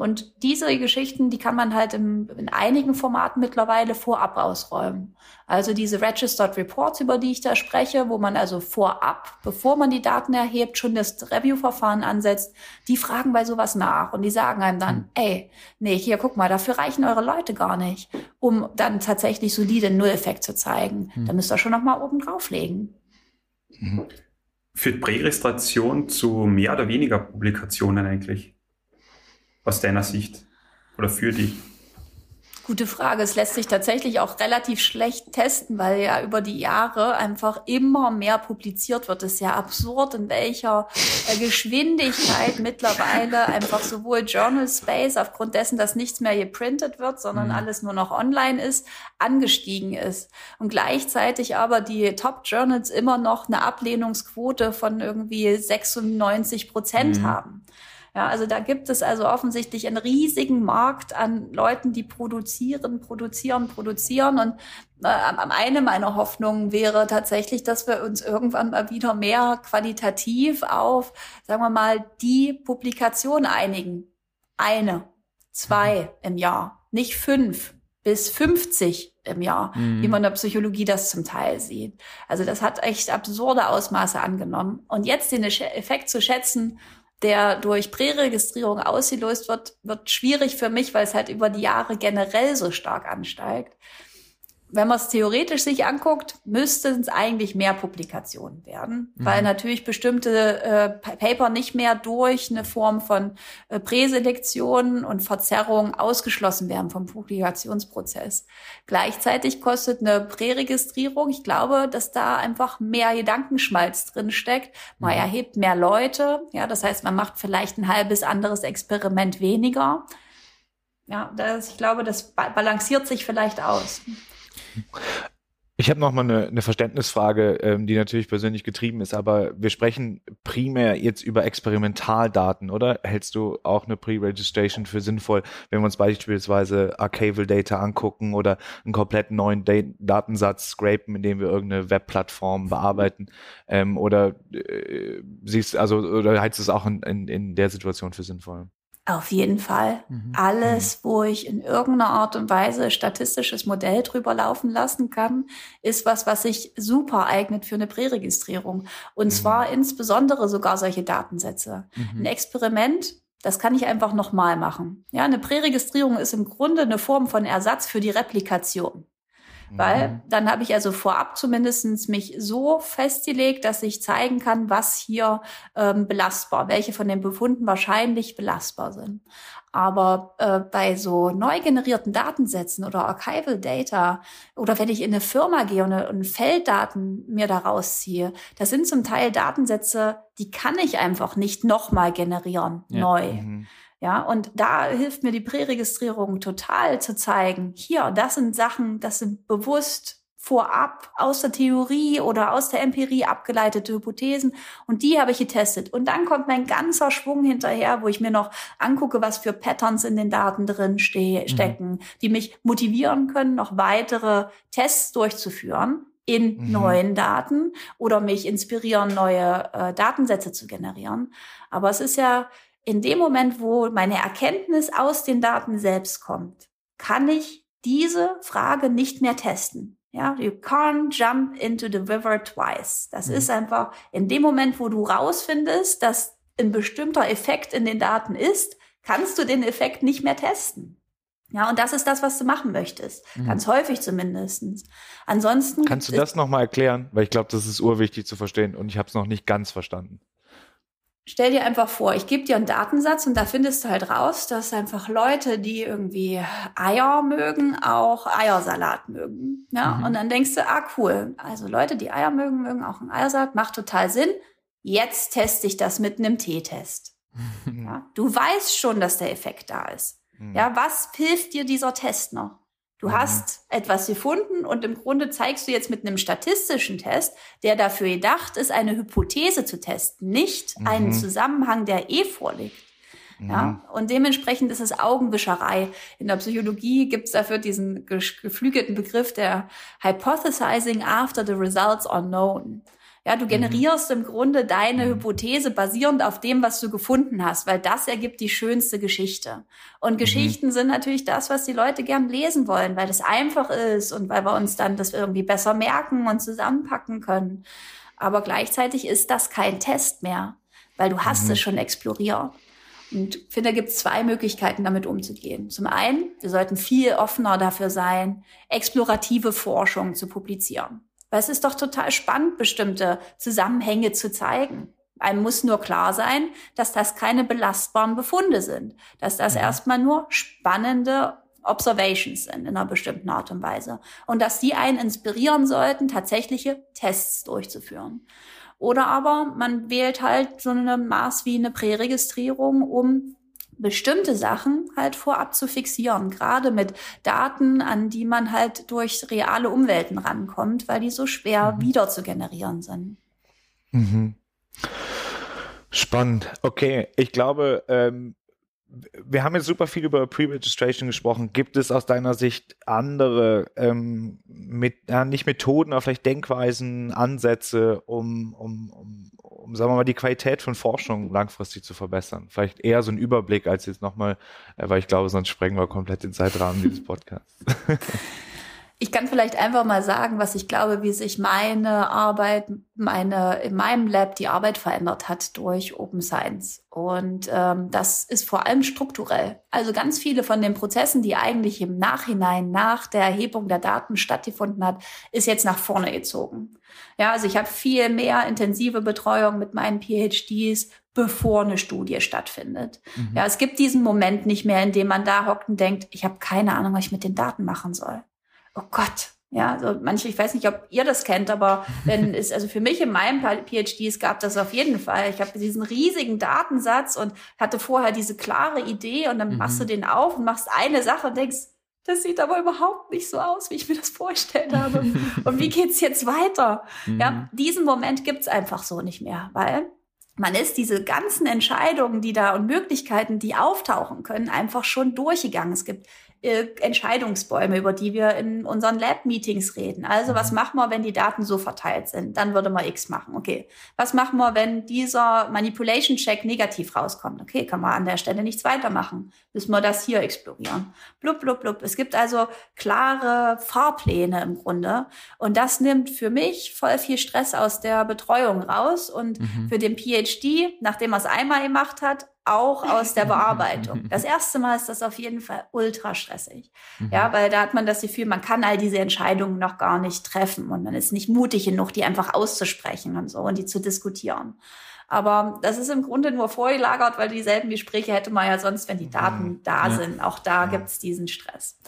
Und diese Geschichten, die kann man halt im, in einigen Formaten mittlerweile vorab ausräumen. Also diese Registered Reports, über die ich da spreche, wo man also vorab, bevor man die Daten erhebt, schon das Review-Verfahren ansetzt, die fragen bei sowas nach und die sagen einem dann, hm. ey, nee, hier guck mal, dafür reichen eure Leute gar nicht, um dann tatsächlich solide Null-Effekt zu zeigen. Hm. Da müsst ihr schon noch mal oben drauflegen. Mhm. Führt Präregistration zu mehr oder weniger Publikationen eigentlich? Aus deiner Sicht oder für dich? Gute Frage. Es lässt sich tatsächlich auch relativ schlecht testen, weil ja über die Jahre einfach immer mehr publiziert wird. Es ist ja absurd, in welcher äh, Geschwindigkeit mittlerweile einfach sowohl Journal Space aufgrund dessen, dass nichts mehr geprintet wird, sondern mhm. alles nur noch online ist, angestiegen ist. Und gleichzeitig aber die Top Journals immer noch eine Ablehnungsquote von irgendwie 96 Prozent mhm. haben. Ja, also da gibt es also offensichtlich einen riesigen Markt an Leuten, die produzieren, produzieren, produzieren. Und äh, eine meiner Hoffnungen wäre tatsächlich, dass wir uns irgendwann mal wieder mehr qualitativ auf, sagen wir mal, die Publikation einigen. Eine, zwei im Jahr, nicht fünf bis 50 im Jahr, mhm. wie man in der Psychologie das zum Teil sieht. Also das hat echt absurde Ausmaße angenommen. Und jetzt den Effekt zu schätzen, der durch Präregistrierung ausgelöst wird, wird schwierig für mich, weil es halt über die Jahre generell so stark ansteigt wenn man es theoretisch sich anguckt, müssten es eigentlich mehr Publikationen werden, mhm. weil natürlich bestimmte äh, Paper nicht mehr durch eine Form von äh, Präselektion und Verzerrung ausgeschlossen werden vom Publikationsprozess. Gleichzeitig kostet eine Präregistrierung, ich glaube, dass da einfach mehr Gedankenschmalz drin steckt. Man mhm. erhebt mehr Leute, ja, das heißt, man macht vielleicht ein halbes anderes Experiment weniger. Ja, das, ich glaube, das balanciert sich vielleicht aus. Ich habe noch mal eine, eine Verständnisfrage, ähm, die natürlich persönlich getrieben ist, aber wir sprechen primär jetzt über Experimentaldaten, oder? Hältst du auch eine Pre-Registration für sinnvoll, wenn wir uns beispielsweise Archival Data angucken oder einen komplett neuen Da Datensatz scrapen, indem wir irgendeine Webplattform bearbeiten? Ähm, oder äh, siehst also oder hältst du es auch in, in, in der Situation für sinnvoll? Auf jeden Fall. Mhm. Alles, mhm. wo ich in irgendeiner Art und Weise statistisches Modell drüber laufen lassen kann, ist was, was sich super eignet für eine Präregistrierung. Und mhm. zwar insbesondere sogar solche Datensätze. Mhm. Ein Experiment, das kann ich einfach nochmal machen. Ja, eine Präregistrierung ist im Grunde eine Form von Ersatz für die Replikation. Weil mhm. dann habe ich also vorab zumindestens mich so festgelegt, dass ich zeigen kann, was hier ähm, belastbar, welche von den Befunden wahrscheinlich belastbar sind. Aber äh, bei so neu generierten Datensätzen oder Archival Data oder wenn ich in eine Firma gehe und, und Felddaten mir daraus ziehe, das sind zum Teil Datensätze, die kann ich einfach nicht nochmal generieren, ja. neu. Mhm. Ja, und da hilft mir die Präregistrierung total zu zeigen, hier, das sind Sachen, das sind bewusst vorab aus der Theorie oder aus der Empirie abgeleitete Hypothesen und die habe ich getestet. Und dann kommt mein ganzer Schwung hinterher, wo ich mir noch angucke, was für Patterns in den Daten drin ste mhm. stecken, die mich motivieren können, noch weitere Tests durchzuführen in mhm. neuen Daten oder mich inspirieren, neue äh, Datensätze zu generieren. Aber es ist ja in dem Moment, wo meine Erkenntnis aus den Daten selbst kommt, kann ich diese Frage nicht mehr testen. Ja, you can't jump into the river twice. Das mhm. ist einfach in dem Moment, wo du rausfindest, dass ein bestimmter Effekt in den Daten ist, kannst du den Effekt nicht mehr testen. Ja, und das ist das, was du machen möchtest. Mhm. Ganz häufig zumindestens. Ansonsten. Kannst du das nochmal erklären? Weil ich glaube, das ist urwichtig zu verstehen und ich habe es noch nicht ganz verstanden. Stell dir einfach vor, ich gebe dir einen Datensatz und da findest du halt raus, dass einfach Leute, die irgendwie Eier mögen, auch Eiersalat mögen. Ja? Mhm. Und dann denkst du, ah cool, also Leute, die Eier mögen, mögen auch einen Eiersalat, macht total Sinn. Jetzt teste ich das mit einem T-Test. ja? Du weißt schon, dass der Effekt da ist. Mhm. Ja, was hilft dir dieser Test noch? Du mhm. hast etwas gefunden und im Grunde zeigst du jetzt mit einem statistischen Test, der dafür gedacht ist, eine Hypothese zu testen, nicht mhm. einen Zusammenhang, der eh vorliegt. Ja, mhm. und dementsprechend ist es Augenwischerei. In der Psychologie gibt es dafür diesen geflügelten Begriff der Hypothesizing after the results are known. Ja, du mhm. generierst mhm. im Grunde deine mhm. Hypothese basierend auf dem, was du gefunden hast, weil das ergibt die schönste Geschichte. Und mhm. Geschichten sind natürlich das, was die Leute gern lesen wollen, weil es einfach ist und weil wir uns dann das irgendwie besser merken und zusammenpacken können. Aber gleichzeitig ist das kein Test mehr, weil du hast mhm. es schon exploriert. Und ich finde, da gibt es zwei Möglichkeiten, damit umzugehen. Zum einen, wir sollten viel offener dafür sein, explorative Forschung zu publizieren. Weil es ist doch total spannend, bestimmte Zusammenhänge zu zeigen. Einem muss nur klar sein, dass das keine belastbaren Befunde sind, dass das ja. erstmal nur spannende Observations sind in einer bestimmten Art und Weise und dass die einen inspirieren sollten, tatsächliche Tests durchzuführen. Oder aber man wählt halt so eine Maß wie eine Präregistrierung, um bestimmte Sachen halt vorab zu fixieren, gerade mit Daten, an die man halt durch reale Umwelten rankommt, weil die so schwer mhm. wieder zu generieren sind. Mhm. Spannend. Okay, ich glaube, ähm, wir haben jetzt super viel über Pre-Registration gesprochen. Gibt es aus deiner Sicht andere, ähm, mit, ja, nicht Methoden, aber vielleicht Denkweisen, Ansätze, um, um, um, um, sagen wir mal, die Qualität von Forschung langfristig zu verbessern? Vielleicht eher so ein Überblick als jetzt nochmal, äh, weil ich glaube, sonst sprengen wir komplett den Zeitrahmen dieses Podcasts. Ich kann vielleicht einfach mal sagen, was ich glaube, wie sich meine Arbeit, meine in meinem Lab die Arbeit verändert hat durch Open Science. Und ähm, das ist vor allem strukturell. Also ganz viele von den Prozessen, die eigentlich im Nachhinein nach der Erhebung der Daten stattgefunden hat, ist jetzt nach vorne gezogen. Ja, also ich habe viel mehr intensive Betreuung mit meinen PhDs, bevor eine Studie stattfindet. Mhm. Ja, es gibt diesen Moment nicht mehr, in dem man da hockt und denkt, ich habe keine Ahnung, was ich mit den Daten machen soll oh Gott, ja, so manche, ich weiß nicht, ob ihr das kennt, aber wenn es, also für mich in meinem PhD, es gab das auf jeden Fall. Ich habe diesen riesigen Datensatz und hatte vorher diese klare Idee und dann mhm. machst du den auf und machst eine Sache und denkst, das sieht aber überhaupt nicht so aus, wie ich mir das vorgestellt habe. und wie geht's jetzt weiter? Mhm. Ja, diesen Moment gibt's einfach so nicht mehr, weil man ist diese ganzen Entscheidungen, die da und Möglichkeiten, die auftauchen können, einfach schon durchgegangen. Es gibt äh, Entscheidungsbäume, über die wir in unseren Lab-Meetings reden. Also was mhm. machen wir, wenn die Daten so verteilt sind? Dann würde man X machen. Okay. Was machen wir, wenn dieser Manipulation-Check negativ rauskommt? Okay, kann man an der Stelle nichts weitermachen. Müssen wir das hier explorieren. Blub, blub, blub. Es gibt also klare Fahrpläne im Grunde. Und das nimmt für mich voll viel Stress aus der Betreuung raus. Und mhm. für den PhD, nachdem er es einmal gemacht hat, auch aus der Bearbeitung. Das erste Mal ist das auf jeden Fall ultra stressig. Mhm. Ja, weil da hat man das Gefühl, man kann all diese Entscheidungen noch gar nicht treffen und man ist nicht mutig genug, die einfach auszusprechen und so und die zu diskutieren. Aber das ist im Grunde nur vorgelagert, weil dieselben Gespräche hätte man ja sonst, wenn die Daten da ja. sind. Auch da ja. gibt's diesen Stress.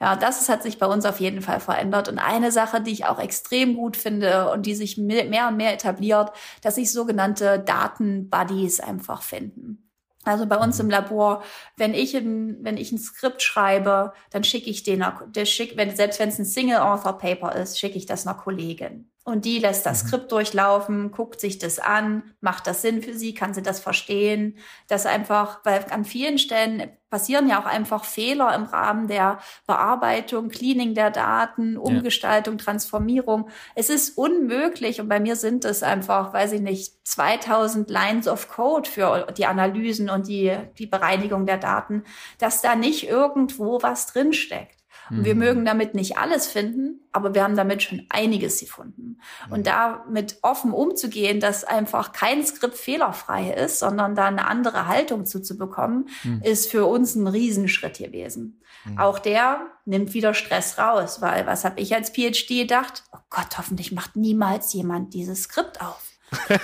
Ja, das hat sich bei uns auf jeden Fall verändert. Und eine Sache, die ich auch extrem gut finde und die sich mehr und mehr etabliert, dass sich sogenannte Daten-Buddies einfach finden. Also bei uns im mhm. Labor, wenn ich ein, wenn ich ein Skript schreibe, dann schicke ich den, der schick, wenn, selbst wenn es ein Single-Author-Paper ist, schicke ich das einer Kollegin. Und die lässt das mhm. Skript durchlaufen, guckt sich das an, macht das Sinn für sie, kann sie das verstehen. Das einfach, weil an vielen Stellen passieren ja auch einfach Fehler im Rahmen der Bearbeitung, Cleaning der Daten, Umgestaltung. Transformierung. Es ist unmöglich und bei mir sind es einfach, weiß ich nicht, 2000 Lines of Code für die Analysen und die, die Bereinigung der Daten, dass da nicht irgendwo was drinsteckt. Und wir mhm. mögen damit nicht alles finden, aber wir haben damit schon einiges gefunden. Und mhm. damit offen umzugehen, dass einfach kein Skript fehlerfrei ist, sondern da eine andere Haltung zuzubekommen, mhm. ist für uns ein Riesenschritt gewesen. Mhm. Auch der nimmt wieder Stress raus, weil was habe ich als PhD gedacht? Oh Gott, hoffentlich macht niemals jemand dieses Skript auf.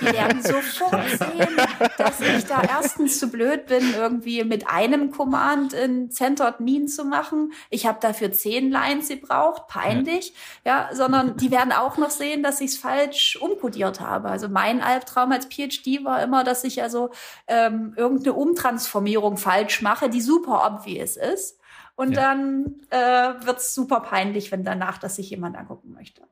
Die werden sofort sehen, dass ich da erstens zu blöd bin, irgendwie mit einem Command in Centered Mean zu machen. Ich habe dafür zehn Lines gebraucht, peinlich. Ja, sondern die werden auch noch sehen, dass ich es falsch umkodiert habe. Also mein Albtraum als PhD war immer, dass ich also ähm, irgendeine Umtransformierung falsch mache, die super obvious ist. Und ja. dann äh, wird es super peinlich, wenn danach das sich jemand angucken möchte.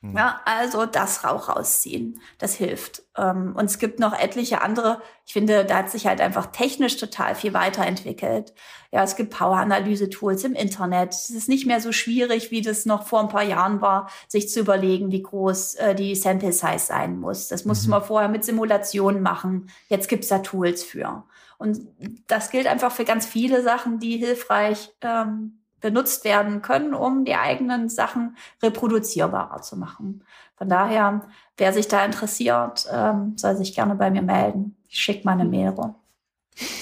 Mhm. Ja, also das Rauch rausziehen, das hilft. Ähm, und es gibt noch etliche andere. Ich finde, da hat sich halt einfach technisch total viel weiterentwickelt. Ja, es gibt Power-Analyse-Tools im Internet. Es ist nicht mehr so schwierig, wie das noch vor ein paar Jahren war, sich zu überlegen, wie groß äh, die Sample Size sein muss. Das musste mhm. man vorher mit Simulationen machen. Jetzt gibt's da Tools für. Und das gilt einfach für ganz viele Sachen, die hilfreich ähm, benutzt werden können, um die eigenen Sachen reproduzierbarer zu machen. Von daher, wer sich da interessiert, ähm, soll sich gerne bei mir melden. Ich schicke mal eine Mail rum.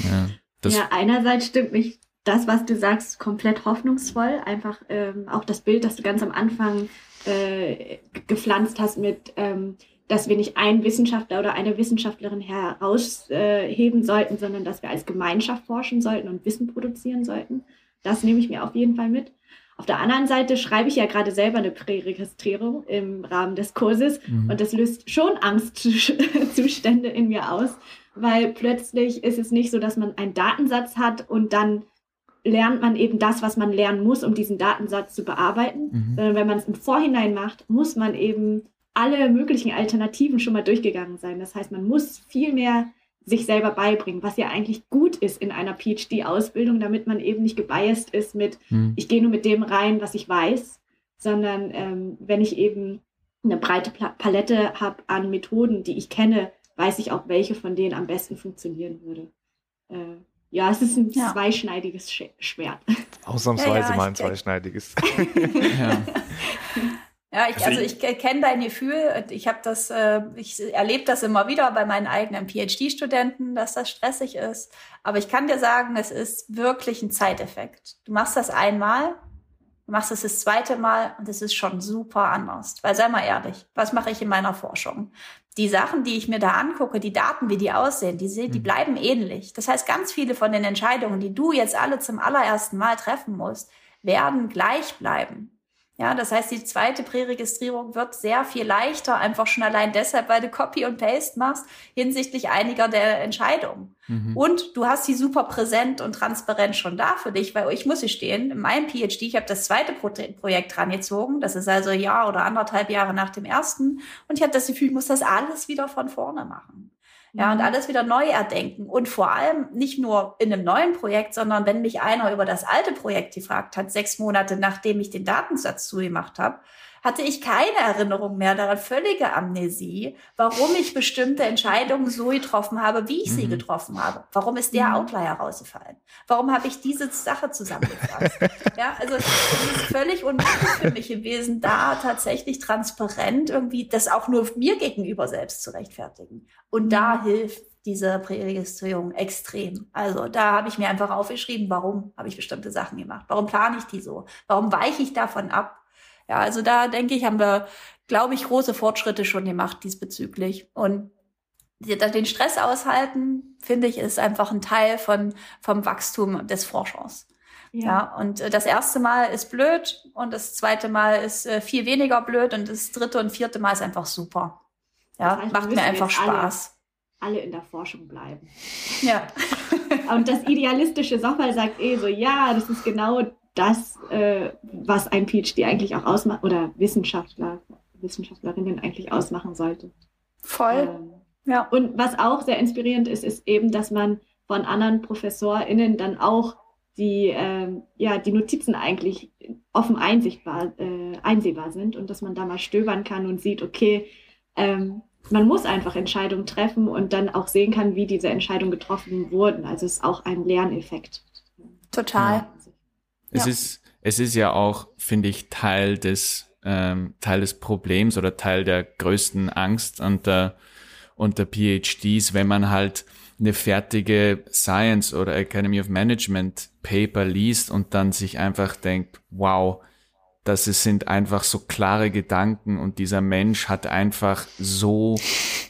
Ja, ja, einerseits stimmt mich das, was du sagst, komplett hoffnungsvoll. Einfach ähm, auch das Bild, das du ganz am Anfang äh, gepflanzt hast mit, ähm, dass wir nicht einen Wissenschaftler oder eine Wissenschaftlerin herausheben äh, sollten, sondern dass wir als Gemeinschaft forschen sollten und Wissen produzieren sollten. Das nehme ich mir auf jeden Fall mit. Auf der anderen Seite schreibe ich ja gerade selber eine Präregistrierung im Rahmen des Kurses mhm. und das löst schon Angstzustände in mir aus, weil plötzlich ist es nicht so, dass man einen Datensatz hat und dann lernt man eben das, was man lernen muss, um diesen Datensatz zu bearbeiten, mhm. sondern wenn man es im Vorhinein macht, muss man eben alle möglichen Alternativen schon mal durchgegangen sein. Das heißt, man muss viel mehr sich selber beibringen, was ja eigentlich gut ist in einer PhD-Ausbildung, damit man eben nicht gebiased ist mit, hm. ich gehe nur mit dem rein, was ich weiß, sondern ähm, wenn ich eben eine breite Palette habe an Methoden, die ich kenne, weiß ich auch, welche von denen am besten funktionieren würde. Äh, ja, es ist ein ja. zweischneidiges Schwert. Ausnahmsweise ja, ja, mal ein zweischneidiges. ja. Ja, ich, also ich kenne dein Gefühl. Ich habe das, äh, ich erlebe das immer wieder bei meinen eigenen PhD-Studenten, dass das stressig ist. Aber ich kann dir sagen, es ist wirklich ein Zeiteffekt. Du machst das einmal, du machst es das, das zweite Mal und es ist schon super anders. Weil sei mal ehrlich, was mache ich in meiner Forschung? Die Sachen, die ich mir da angucke, die Daten, wie die aussehen, die, die mhm. bleiben ähnlich. Das heißt, ganz viele von den Entscheidungen, die du jetzt alle zum allerersten Mal treffen musst, werden gleich bleiben. Ja, das heißt, die zweite Präregistrierung wird sehr viel leichter, einfach schon allein deshalb, weil du Copy und Paste machst, hinsichtlich einiger der Entscheidungen. Mhm. Und du hast sie super präsent und transparent schon da für dich, weil ich muss stehen, in meinem PhD, ich habe das zweite Pro Projekt rangezogen, das ist also ein Jahr oder anderthalb Jahre nach dem ersten, und ich habe das Gefühl, ich muss das alles wieder von vorne machen. Ja, und mhm. alles wieder neu erdenken. Und vor allem nicht nur in einem neuen Projekt, sondern wenn mich einer über das alte Projekt gefragt hat, sechs Monate nachdem ich den Datensatz zugemacht habe, hatte ich keine Erinnerung mehr daran, völlige Amnesie, warum ich bestimmte Entscheidungen so getroffen habe, wie ich mhm. sie getroffen habe. Warum ist der mhm. Outlier rausgefallen? Warum habe ich diese Sache zusammengefasst? ja, also es ist völlig unmöglich für mich gewesen, da tatsächlich transparent irgendwie das auch nur mir gegenüber selbst zu rechtfertigen. Und da mhm. hilft diese Präregistrierung extrem. Also da habe ich mir einfach aufgeschrieben, warum habe ich bestimmte Sachen gemacht? Warum plane ich die so? Warum weiche ich davon ab? Ja, also da denke ich, haben wir, glaube ich, große Fortschritte schon gemacht diesbezüglich. Und den Stress aushalten, finde ich, ist einfach ein Teil von, vom Wachstum des Forschers. Ja. ja. und äh, das erste Mal ist blöd und das zweite Mal ist äh, viel weniger blöd und das dritte und vierte Mal ist einfach super. Ja, das heißt, macht mir einfach Spaß. Alle, alle in der Forschung bleiben. Ja. und das idealistische Software sagt eh so, ja, das ist genau das, äh, was ein PhD eigentlich auch ausmacht oder Wissenschaftler, Wissenschaftlerinnen eigentlich ausmachen sollte. Voll. Ähm, ja. Und was auch sehr inspirierend ist, ist eben, dass man von anderen ProfessorInnen dann auch die, ähm, ja, die Notizen eigentlich offen einsichtbar, äh, einsehbar sind und dass man da mal stöbern kann und sieht, okay, ähm, man muss einfach Entscheidungen treffen und dann auch sehen kann, wie diese Entscheidungen getroffen wurden. Also es ist auch ein Lerneffekt. Total. Ja. Es ja. ist, es ist ja auch, finde ich, Teil des, ähm, Teil des Problems oder Teil der größten Angst unter, unter PhDs, wenn man halt eine fertige Science oder Academy of Management Paper liest und dann sich einfach denkt, wow, dass es sind einfach so klare Gedanken und dieser Mensch hat einfach so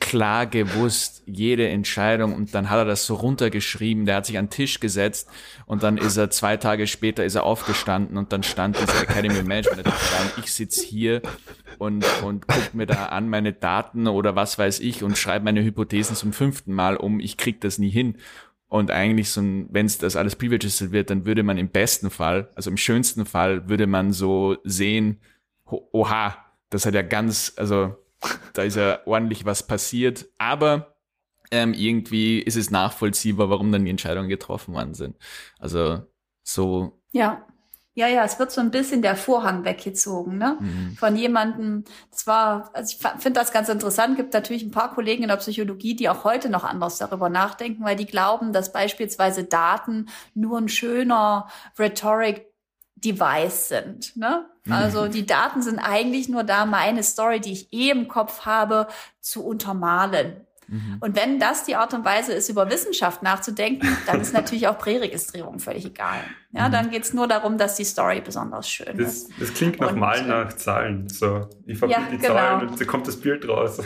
klar gewusst, jede Entscheidung und dann hat er das so runtergeschrieben, der hat sich an den Tisch gesetzt und dann ist er zwei Tage später ist er aufgestanden und dann stand dieser Academy Management da und ich sitz hier und, und guck mir da an meine Daten oder was weiß ich und schreibe meine Hypothesen zum fünften Mal um, ich krieg das nie hin. Und eigentlich so wenn es das alles pre-registered wird, dann würde man im besten Fall, also im schönsten Fall, würde man so sehen, oha, das hat ja ganz, also da ist ja ordentlich was passiert, aber ähm, irgendwie ist es nachvollziehbar, warum dann die Entscheidungen getroffen worden sind. Also so. Ja. Ja, ja, es wird so ein bisschen der Vorhang weggezogen, ne? Mhm. Von jemandem. Zwar, also ich finde das ganz interessant. Gibt natürlich ein paar Kollegen in der Psychologie, die auch heute noch anders darüber nachdenken, weil die glauben, dass beispielsweise Daten nur ein schöner Rhetoric Device sind. Ne? Also mhm. die Daten sind eigentlich nur da, meine Story, die ich eh im Kopf habe, zu untermalen. Mhm. Und wenn das die Art und Weise ist, über Wissenschaft nachzudenken, dann ist natürlich auch Präregistrierung völlig egal. Ja, mhm. dann geht's nur darum, dass die Story besonders schön das, ist. Das klingt nach Malen nach Zahlen. So, ich verbinde ja, die genau. Zahlen und da kommt das Bild raus.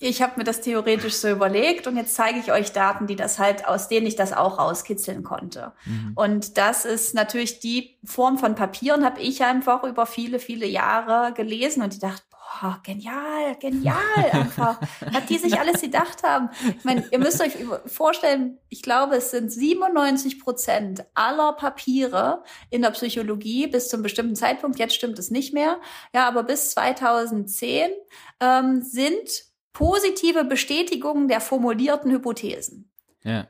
Ich habe mir das theoretisch so überlegt und jetzt zeige ich euch Daten, die das halt, aus denen ich das auch rauskitzeln konnte. Mhm. Und das ist natürlich die Form von Papieren, habe ich einfach über viele, viele Jahre gelesen und ich dachte, boah, genial, genial einfach. Was die sich alles gedacht haben. Ich meine, ihr müsst euch vorstellen, ich glaube, es sind 97 Prozent aller Papiere in der Psychologie bis zum bestimmten Zeitpunkt, jetzt stimmt es nicht mehr, ja, aber bis 2010 ähm, sind positive Bestätigungen der formulierten Hypothesen. Ja.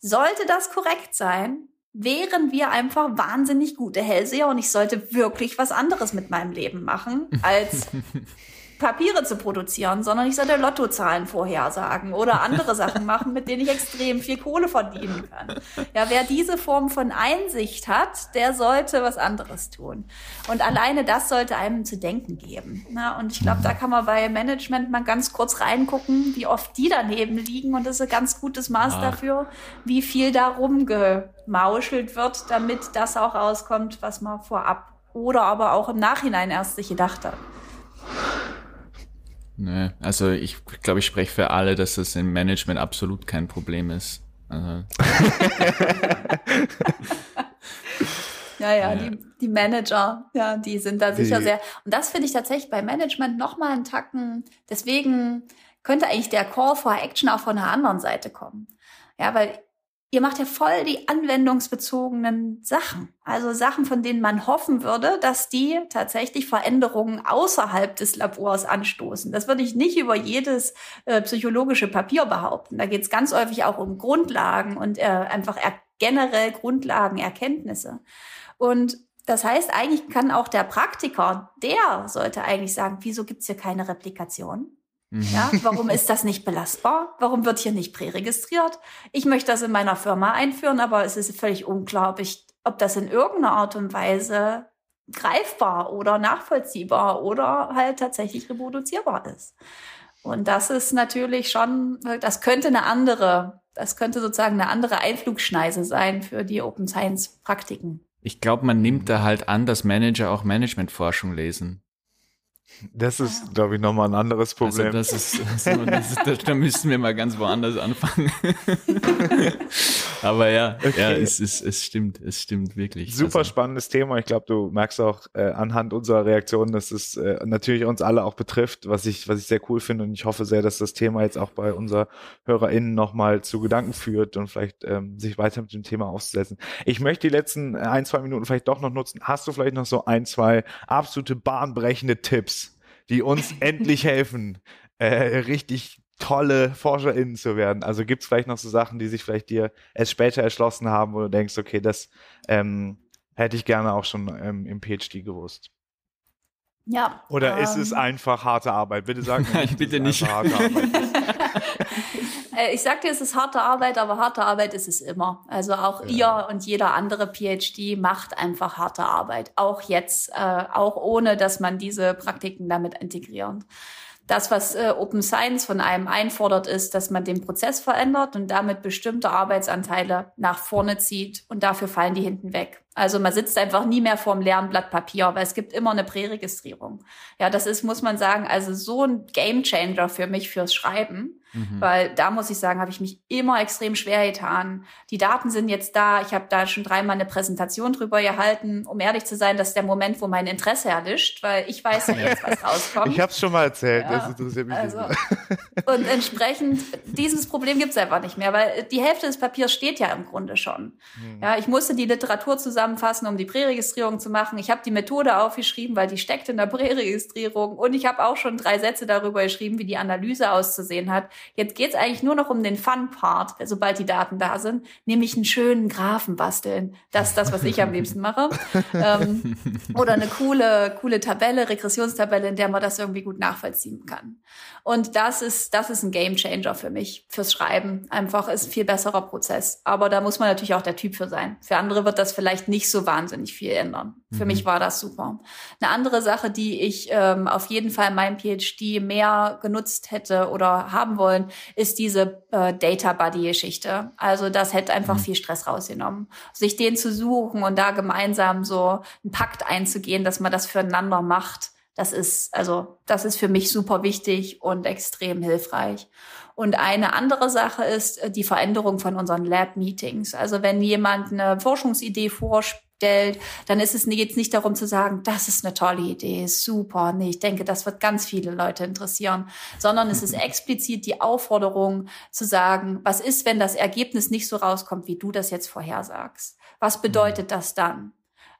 Sollte das korrekt sein, wären wir einfach wahnsinnig gute Hellseher und ich sollte wirklich was anderes mit meinem Leben machen, als Papiere zu produzieren, sondern ich sollte Lottozahlen vorhersagen oder andere Sachen machen, mit denen ich extrem viel Kohle verdienen kann. Ja, wer diese Form von Einsicht hat, der sollte was anderes tun. Und alleine das sollte einem zu denken geben. Na, und ich glaube, da kann man bei Management mal ganz kurz reingucken, wie oft die daneben liegen. Und das ist ein ganz gutes Maß ah. dafür, wie viel da rumgemauschelt wird, damit das auch rauskommt, was man vorab oder aber auch im Nachhinein erst sich gedacht hat. Nee, also ich glaube, ich spreche für alle, dass das im Management absolut kein Problem ist. Also. ja, ja, Die, die Manager, ja, die sind da sicher die, sehr. Und das finde ich tatsächlich bei Management nochmal einen Tacken. Deswegen könnte eigentlich der Call for Action auch von der anderen Seite kommen. Ja, weil ihr macht ja voll die anwendungsbezogenen Sachen. Also Sachen, von denen man hoffen würde, dass die tatsächlich Veränderungen außerhalb des Labors anstoßen. Das würde ich nicht über jedes äh, psychologische Papier behaupten. Da geht es ganz häufig auch um Grundlagen und äh, einfach generell Grundlagenerkenntnisse. Und das heißt, eigentlich kann auch der Praktiker, der sollte eigentlich sagen, wieso gibt's hier keine Replikation? Ja, mhm. warum ist das nicht belastbar? Warum wird hier nicht präregistriert? Ich möchte das in meiner Firma einführen, aber es ist völlig unklar, ob, ich, ob das in irgendeiner Art und Weise greifbar oder nachvollziehbar oder halt tatsächlich reproduzierbar ist. Und das ist natürlich schon, das könnte eine andere, das könnte sozusagen eine andere Einflugschneise sein für die Open Science Praktiken. Ich glaube, man nimmt da halt an, dass Manager auch Managementforschung lesen. Das ist, glaube ich, nochmal ein anderes also Problem. Also das ist, also das ist das, da müssten wir mal ganz woanders anfangen. Aber ja, okay. ja, es, es, es stimmt, es stimmt wirklich. Super also. spannendes Thema. Ich glaube, du merkst auch äh, anhand unserer Reaktion, dass es äh, natürlich uns alle auch betrifft, was ich, was ich sehr cool finde. Und ich hoffe sehr, dass das Thema jetzt auch bei unserer HörerInnen nochmal zu Gedanken führt und vielleicht ähm, sich weiter mit dem Thema auszusetzen. Ich möchte die letzten ein, zwei Minuten vielleicht doch noch nutzen. Hast du vielleicht noch so ein, zwei absolute bahnbrechende Tipps? Die uns endlich helfen, äh, richtig tolle ForscherInnen zu werden. Also gibt es vielleicht noch so Sachen, die sich vielleicht dir erst später erschlossen haben, wo du denkst, okay, das ähm, hätte ich gerne auch schon ähm, im PhD gewusst. Ja. Oder ähm, ist es ähm, einfach harte Arbeit? Bitte sag mir nicht, bitte nicht. Harte Arbeit äh, ich sagte, es ist harte Arbeit, aber harte Arbeit ist es immer. Also auch ja. ihr und jeder andere PhD macht einfach harte Arbeit. Auch jetzt, äh, auch ohne, dass man diese Praktiken damit integriert. Das, was äh, Open Science von einem einfordert, ist, dass man den Prozess verändert und damit bestimmte Arbeitsanteile nach vorne zieht und dafür fallen die hinten weg. Also man sitzt einfach nie mehr vorm leeren Blatt Papier, weil es gibt immer eine Präregistrierung. Ja, das ist, muss man sagen, also so ein Gamechanger für mich fürs Schreiben. Mhm. Weil da muss ich sagen, habe ich mich immer extrem schwer getan. Die Daten sind jetzt da. Ich habe da schon dreimal eine Präsentation drüber gehalten. Um ehrlich zu sein, das ist der Moment, wo mein Interesse erlischt, weil ich weiß ja jetzt, was rauskommt. Ich habe es schon mal erzählt. Ja. Das interessiert mich also, Und entsprechend, dieses Problem gibt es einfach nicht mehr, weil die Hälfte des Papiers steht ja im Grunde schon. Mhm. Ja, ich musste die Literatur zusammenfassen, um die Präregistrierung zu machen. Ich habe die Methode aufgeschrieben, weil die steckt in der Präregistrierung. Und ich habe auch schon drei Sätze darüber geschrieben, wie die Analyse auszusehen hat. Jetzt geht es eigentlich nur noch um den Fun-Part, sobald die Daten da sind, nämlich einen schönen Graphen basteln. Das ist das, was ich am liebsten mache. ähm, oder eine coole, coole Tabelle, Regressionstabelle, in der man das irgendwie gut nachvollziehen kann. Und das ist, das ist ein Gamechanger für mich, fürs Schreiben. Einfach ist ein viel besserer Prozess. Aber da muss man natürlich auch der Typ für sein. Für andere wird das vielleicht nicht so wahnsinnig viel ändern. Mhm. Für mich war das super. Eine andere Sache, die ich ähm, auf jeden Fall in meinem PhD mehr genutzt hätte oder haben wollen, ist diese äh, Data Buddy-Geschichte. Also das hätte einfach mhm. viel Stress rausgenommen. Sich den zu suchen und da gemeinsam so einen Pakt einzugehen, dass man das füreinander macht das ist, also, das ist für mich super wichtig und extrem hilfreich. Und eine andere Sache ist äh, die Veränderung von unseren Lab-Meetings. Also wenn jemand eine Forschungsidee vorstellt, dann ist es jetzt nicht darum zu sagen, das ist eine tolle Idee, super. Nee, ich denke, das wird ganz viele Leute interessieren, sondern es ist explizit die Aufforderung zu sagen, was ist, wenn das Ergebnis nicht so rauskommt, wie du das jetzt vorhersagst? Was bedeutet das dann?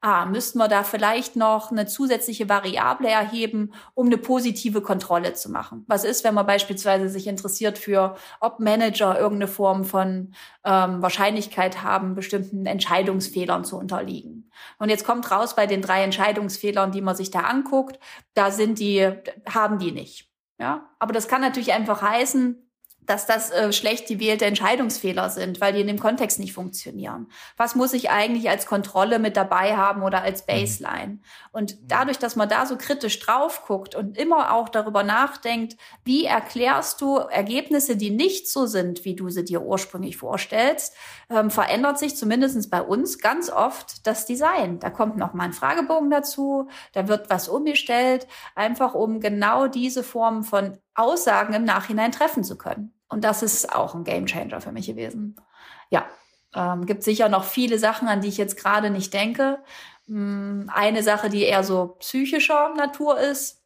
Ah, müssten wir da vielleicht noch eine zusätzliche Variable erheben, um eine positive Kontrolle zu machen. Was ist, wenn man beispielsweise sich interessiert für, ob Manager irgendeine Form von ähm, Wahrscheinlichkeit haben, bestimmten Entscheidungsfehlern zu unterliegen. Und jetzt kommt raus bei den drei Entscheidungsfehlern, die man sich da anguckt, da sind die, haben die nicht. Ja, aber das kann natürlich einfach heißen, dass das äh, schlecht gewählte Entscheidungsfehler sind, weil die in dem Kontext nicht funktionieren. Was muss ich eigentlich als Kontrolle mit dabei haben oder als mhm. Baseline? Und dadurch, dass man da so kritisch drauf guckt und immer auch darüber nachdenkt, wie erklärst du Ergebnisse, die nicht so sind, wie du sie dir ursprünglich vorstellst, ähm, verändert sich zumindestens bei uns ganz oft das Design. Da kommt noch mal ein Fragebogen dazu, da wird was umgestellt, einfach um genau diese Form von Aussagen im Nachhinein treffen zu können. Und das ist auch ein Gamechanger für mich gewesen. Ja, ähm, gibt sicher noch viele Sachen, an die ich jetzt gerade nicht denke. Hm, eine Sache, die eher so psychischer Natur ist.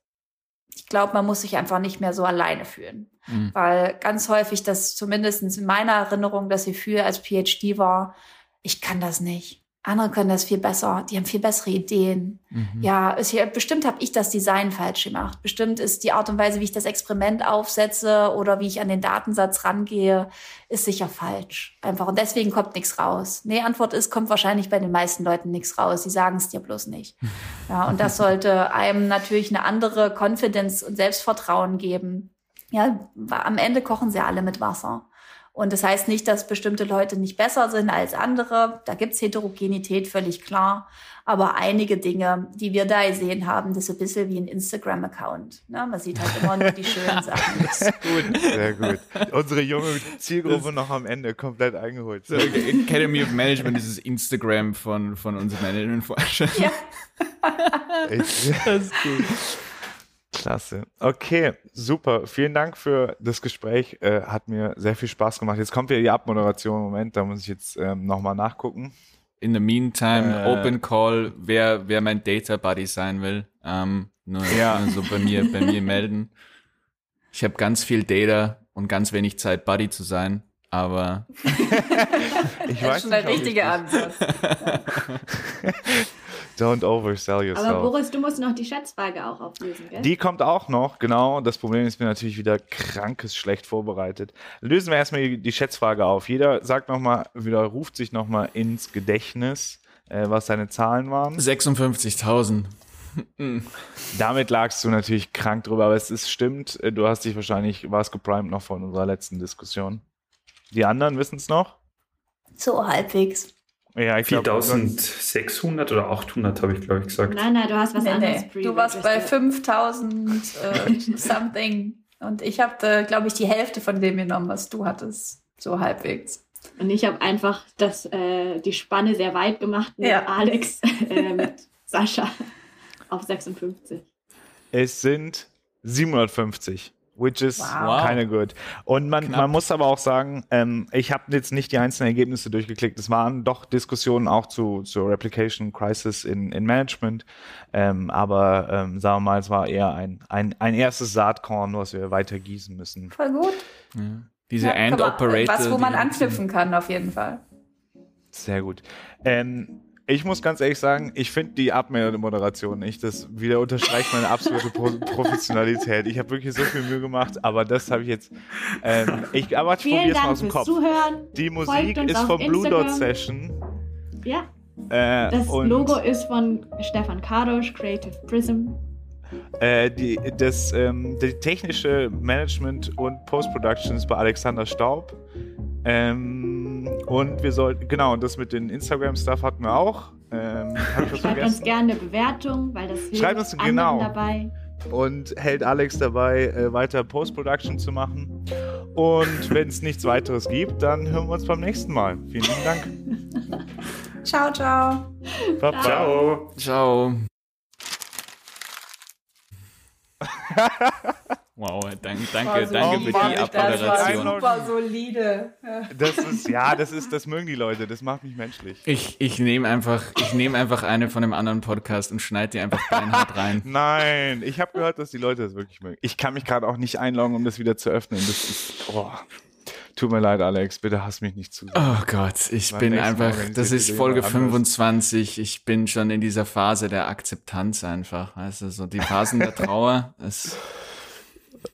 Ich glaube, man muss sich einfach nicht mehr so alleine fühlen. Mhm. Weil ganz häufig das zumindest in meiner Erinnerung das Gefühl als PhD war, ich kann das nicht. Andere können das viel besser, die haben viel bessere Ideen. Mhm. Ja, hier, bestimmt habe ich das Design falsch gemacht. Bestimmt ist die Art und Weise, wie ich das Experiment aufsetze oder wie ich an den Datensatz rangehe, ist sicher falsch. Einfach. Und deswegen kommt nichts raus. Nee, Antwort ist, kommt wahrscheinlich bei den meisten Leuten nichts raus. Sie sagen es dir bloß nicht. Ja, und das sollte einem natürlich eine andere Confidence und Selbstvertrauen geben. Ja, am Ende kochen sie alle mit Wasser. Und das heißt nicht, dass bestimmte Leute nicht besser sind als andere. Da gibt's Heterogenität, völlig klar. Aber einige Dinge, die wir da gesehen haben, das ist ein bisschen wie ein Instagram-Account. Ne? Man sieht halt immer nur die schönen Sachen. gut. Sehr gut. Unsere junge Zielgruppe noch am Ende komplett eingeholt. So, Academy of Management ist das Instagram von, von unseren Management-Forschern. Ja. das ist gut. Klasse. Okay, super. Vielen Dank für das Gespräch. Äh, hat mir sehr viel Spaß gemacht. Jetzt kommt ja die Abmoderation. Moment, da muss ich jetzt ähm, nochmal nachgucken. In the meantime, äh, Open Call, wer, wer mein Data Buddy sein will, ähm, nur, ja. so bei mir, bei mir melden. Ich habe ganz viel Data und ganz wenig Zeit, Buddy zu sein, aber ich das ist schon der richtige Ansatz. Don't oversell yourself. Aber Boris, du musst noch die Schätzfrage auch auflösen, gell? Die kommt auch noch, genau. Das Problem ist mir natürlich wieder krankes schlecht vorbereitet. Lösen wir erstmal die, Schätzfrage auf. Jeder sagt nochmal, wieder ruft sich nochmal ins Gedächtnis, äh, was seine Zahlen waren. 56.000. Damit lagst du natürlich krank drüber, aber es ist stimmt, äh, du hast dich wahrscheinlich, warst geprimed noch von unserer letzten Diskussion. Die anderen wissen es noch? So halbwegs. Ja, ich 4600 oder 800 habe ich, glaube ich, gesagt. Nein, nein, du hast was nee, anderes. Nee. Du warst bei 5000 äh, something. Und ich habe, glaube ich, die Hälfte von dem genommen, was du hattest. So halbwegs. Und ich habe einfach das, äh, die Spanne sehr weit gemacht mit ja. Alex, äh, mit Sascha auf 56. Es sind 750 which is wow. kind of good. Und man, man muss aber auch sagen, ähm, ich habe jetzt nicht die einzelnen Ergebnisse durchgeklickt. Es waren doch Diskussionen auch zu zur Replication Crisis in, in Management. Ähm, aber ähm, sagen wir mal, es war eher ein, ein, ein erstes Saatkorn, was wir weiter gießen müssen. Voll gut. Ja. Diese ja, End Operator. Was, wo man anknüpfen kann, auf jeden Fall. Sehr gut. Ähm, ich muss ganz ehrlich sagen, ich finde die Abmoderation nicht. Das wieder unterstreicht meine absolute Pro Professionalität. Ich habe wirklich so viel Mühe gemacht, aber das habe ich jetzt. Ähm, ich, aber ich probiere es mal aus dem Kopf. Zuhören. Die Musik ist von Blue Dot Session. Ja. Äh, das Logo ist von Stefan Kadosch, Creative Prism. Äh, die, das ähm, die technische Management und Post-Production ist bei Alexander Staub. Ähm, und wir sollten, genau, und das mit den Instagram-Stuff hatten wir auch. Ähm, Schreibt uns gerne eine Bewertung, weil das hilft Schreibt uns genau. dabei. Und hält Alex dabei, äh, weiter Post-Production zu machen. Und wenn es nichts weiteres gibt, dann hören wir uns beim nächsten Mal. Vielen lieben Dank. ciao, ciao. Ciao. Ciao. Wow, danke, danke, so danke für die Abmoderation. Das war super solide. Das ist, ja, das ist, das mögen die Leute, das macht mich menschlich. Ich, ich nehme einfach, ich nehme einfach eine von einem anderen Podcast und schneide die einfach beinhart rein. Nein, ich habe gehört, dass die Leute das wirklich mögen. Ich kann mich gerade auch nicht einloggen, um das wieder zu öffnen. Das ist, oh. Tut mir leid, Alex, bitte hass mich nicht zu. Sehr. Oh Gott, ich Mein bin einfach, das ist Folge 25, ich bin schon in dieser Phase der Akzeptanz einfach. Also so die Phasen der Trauer. Es,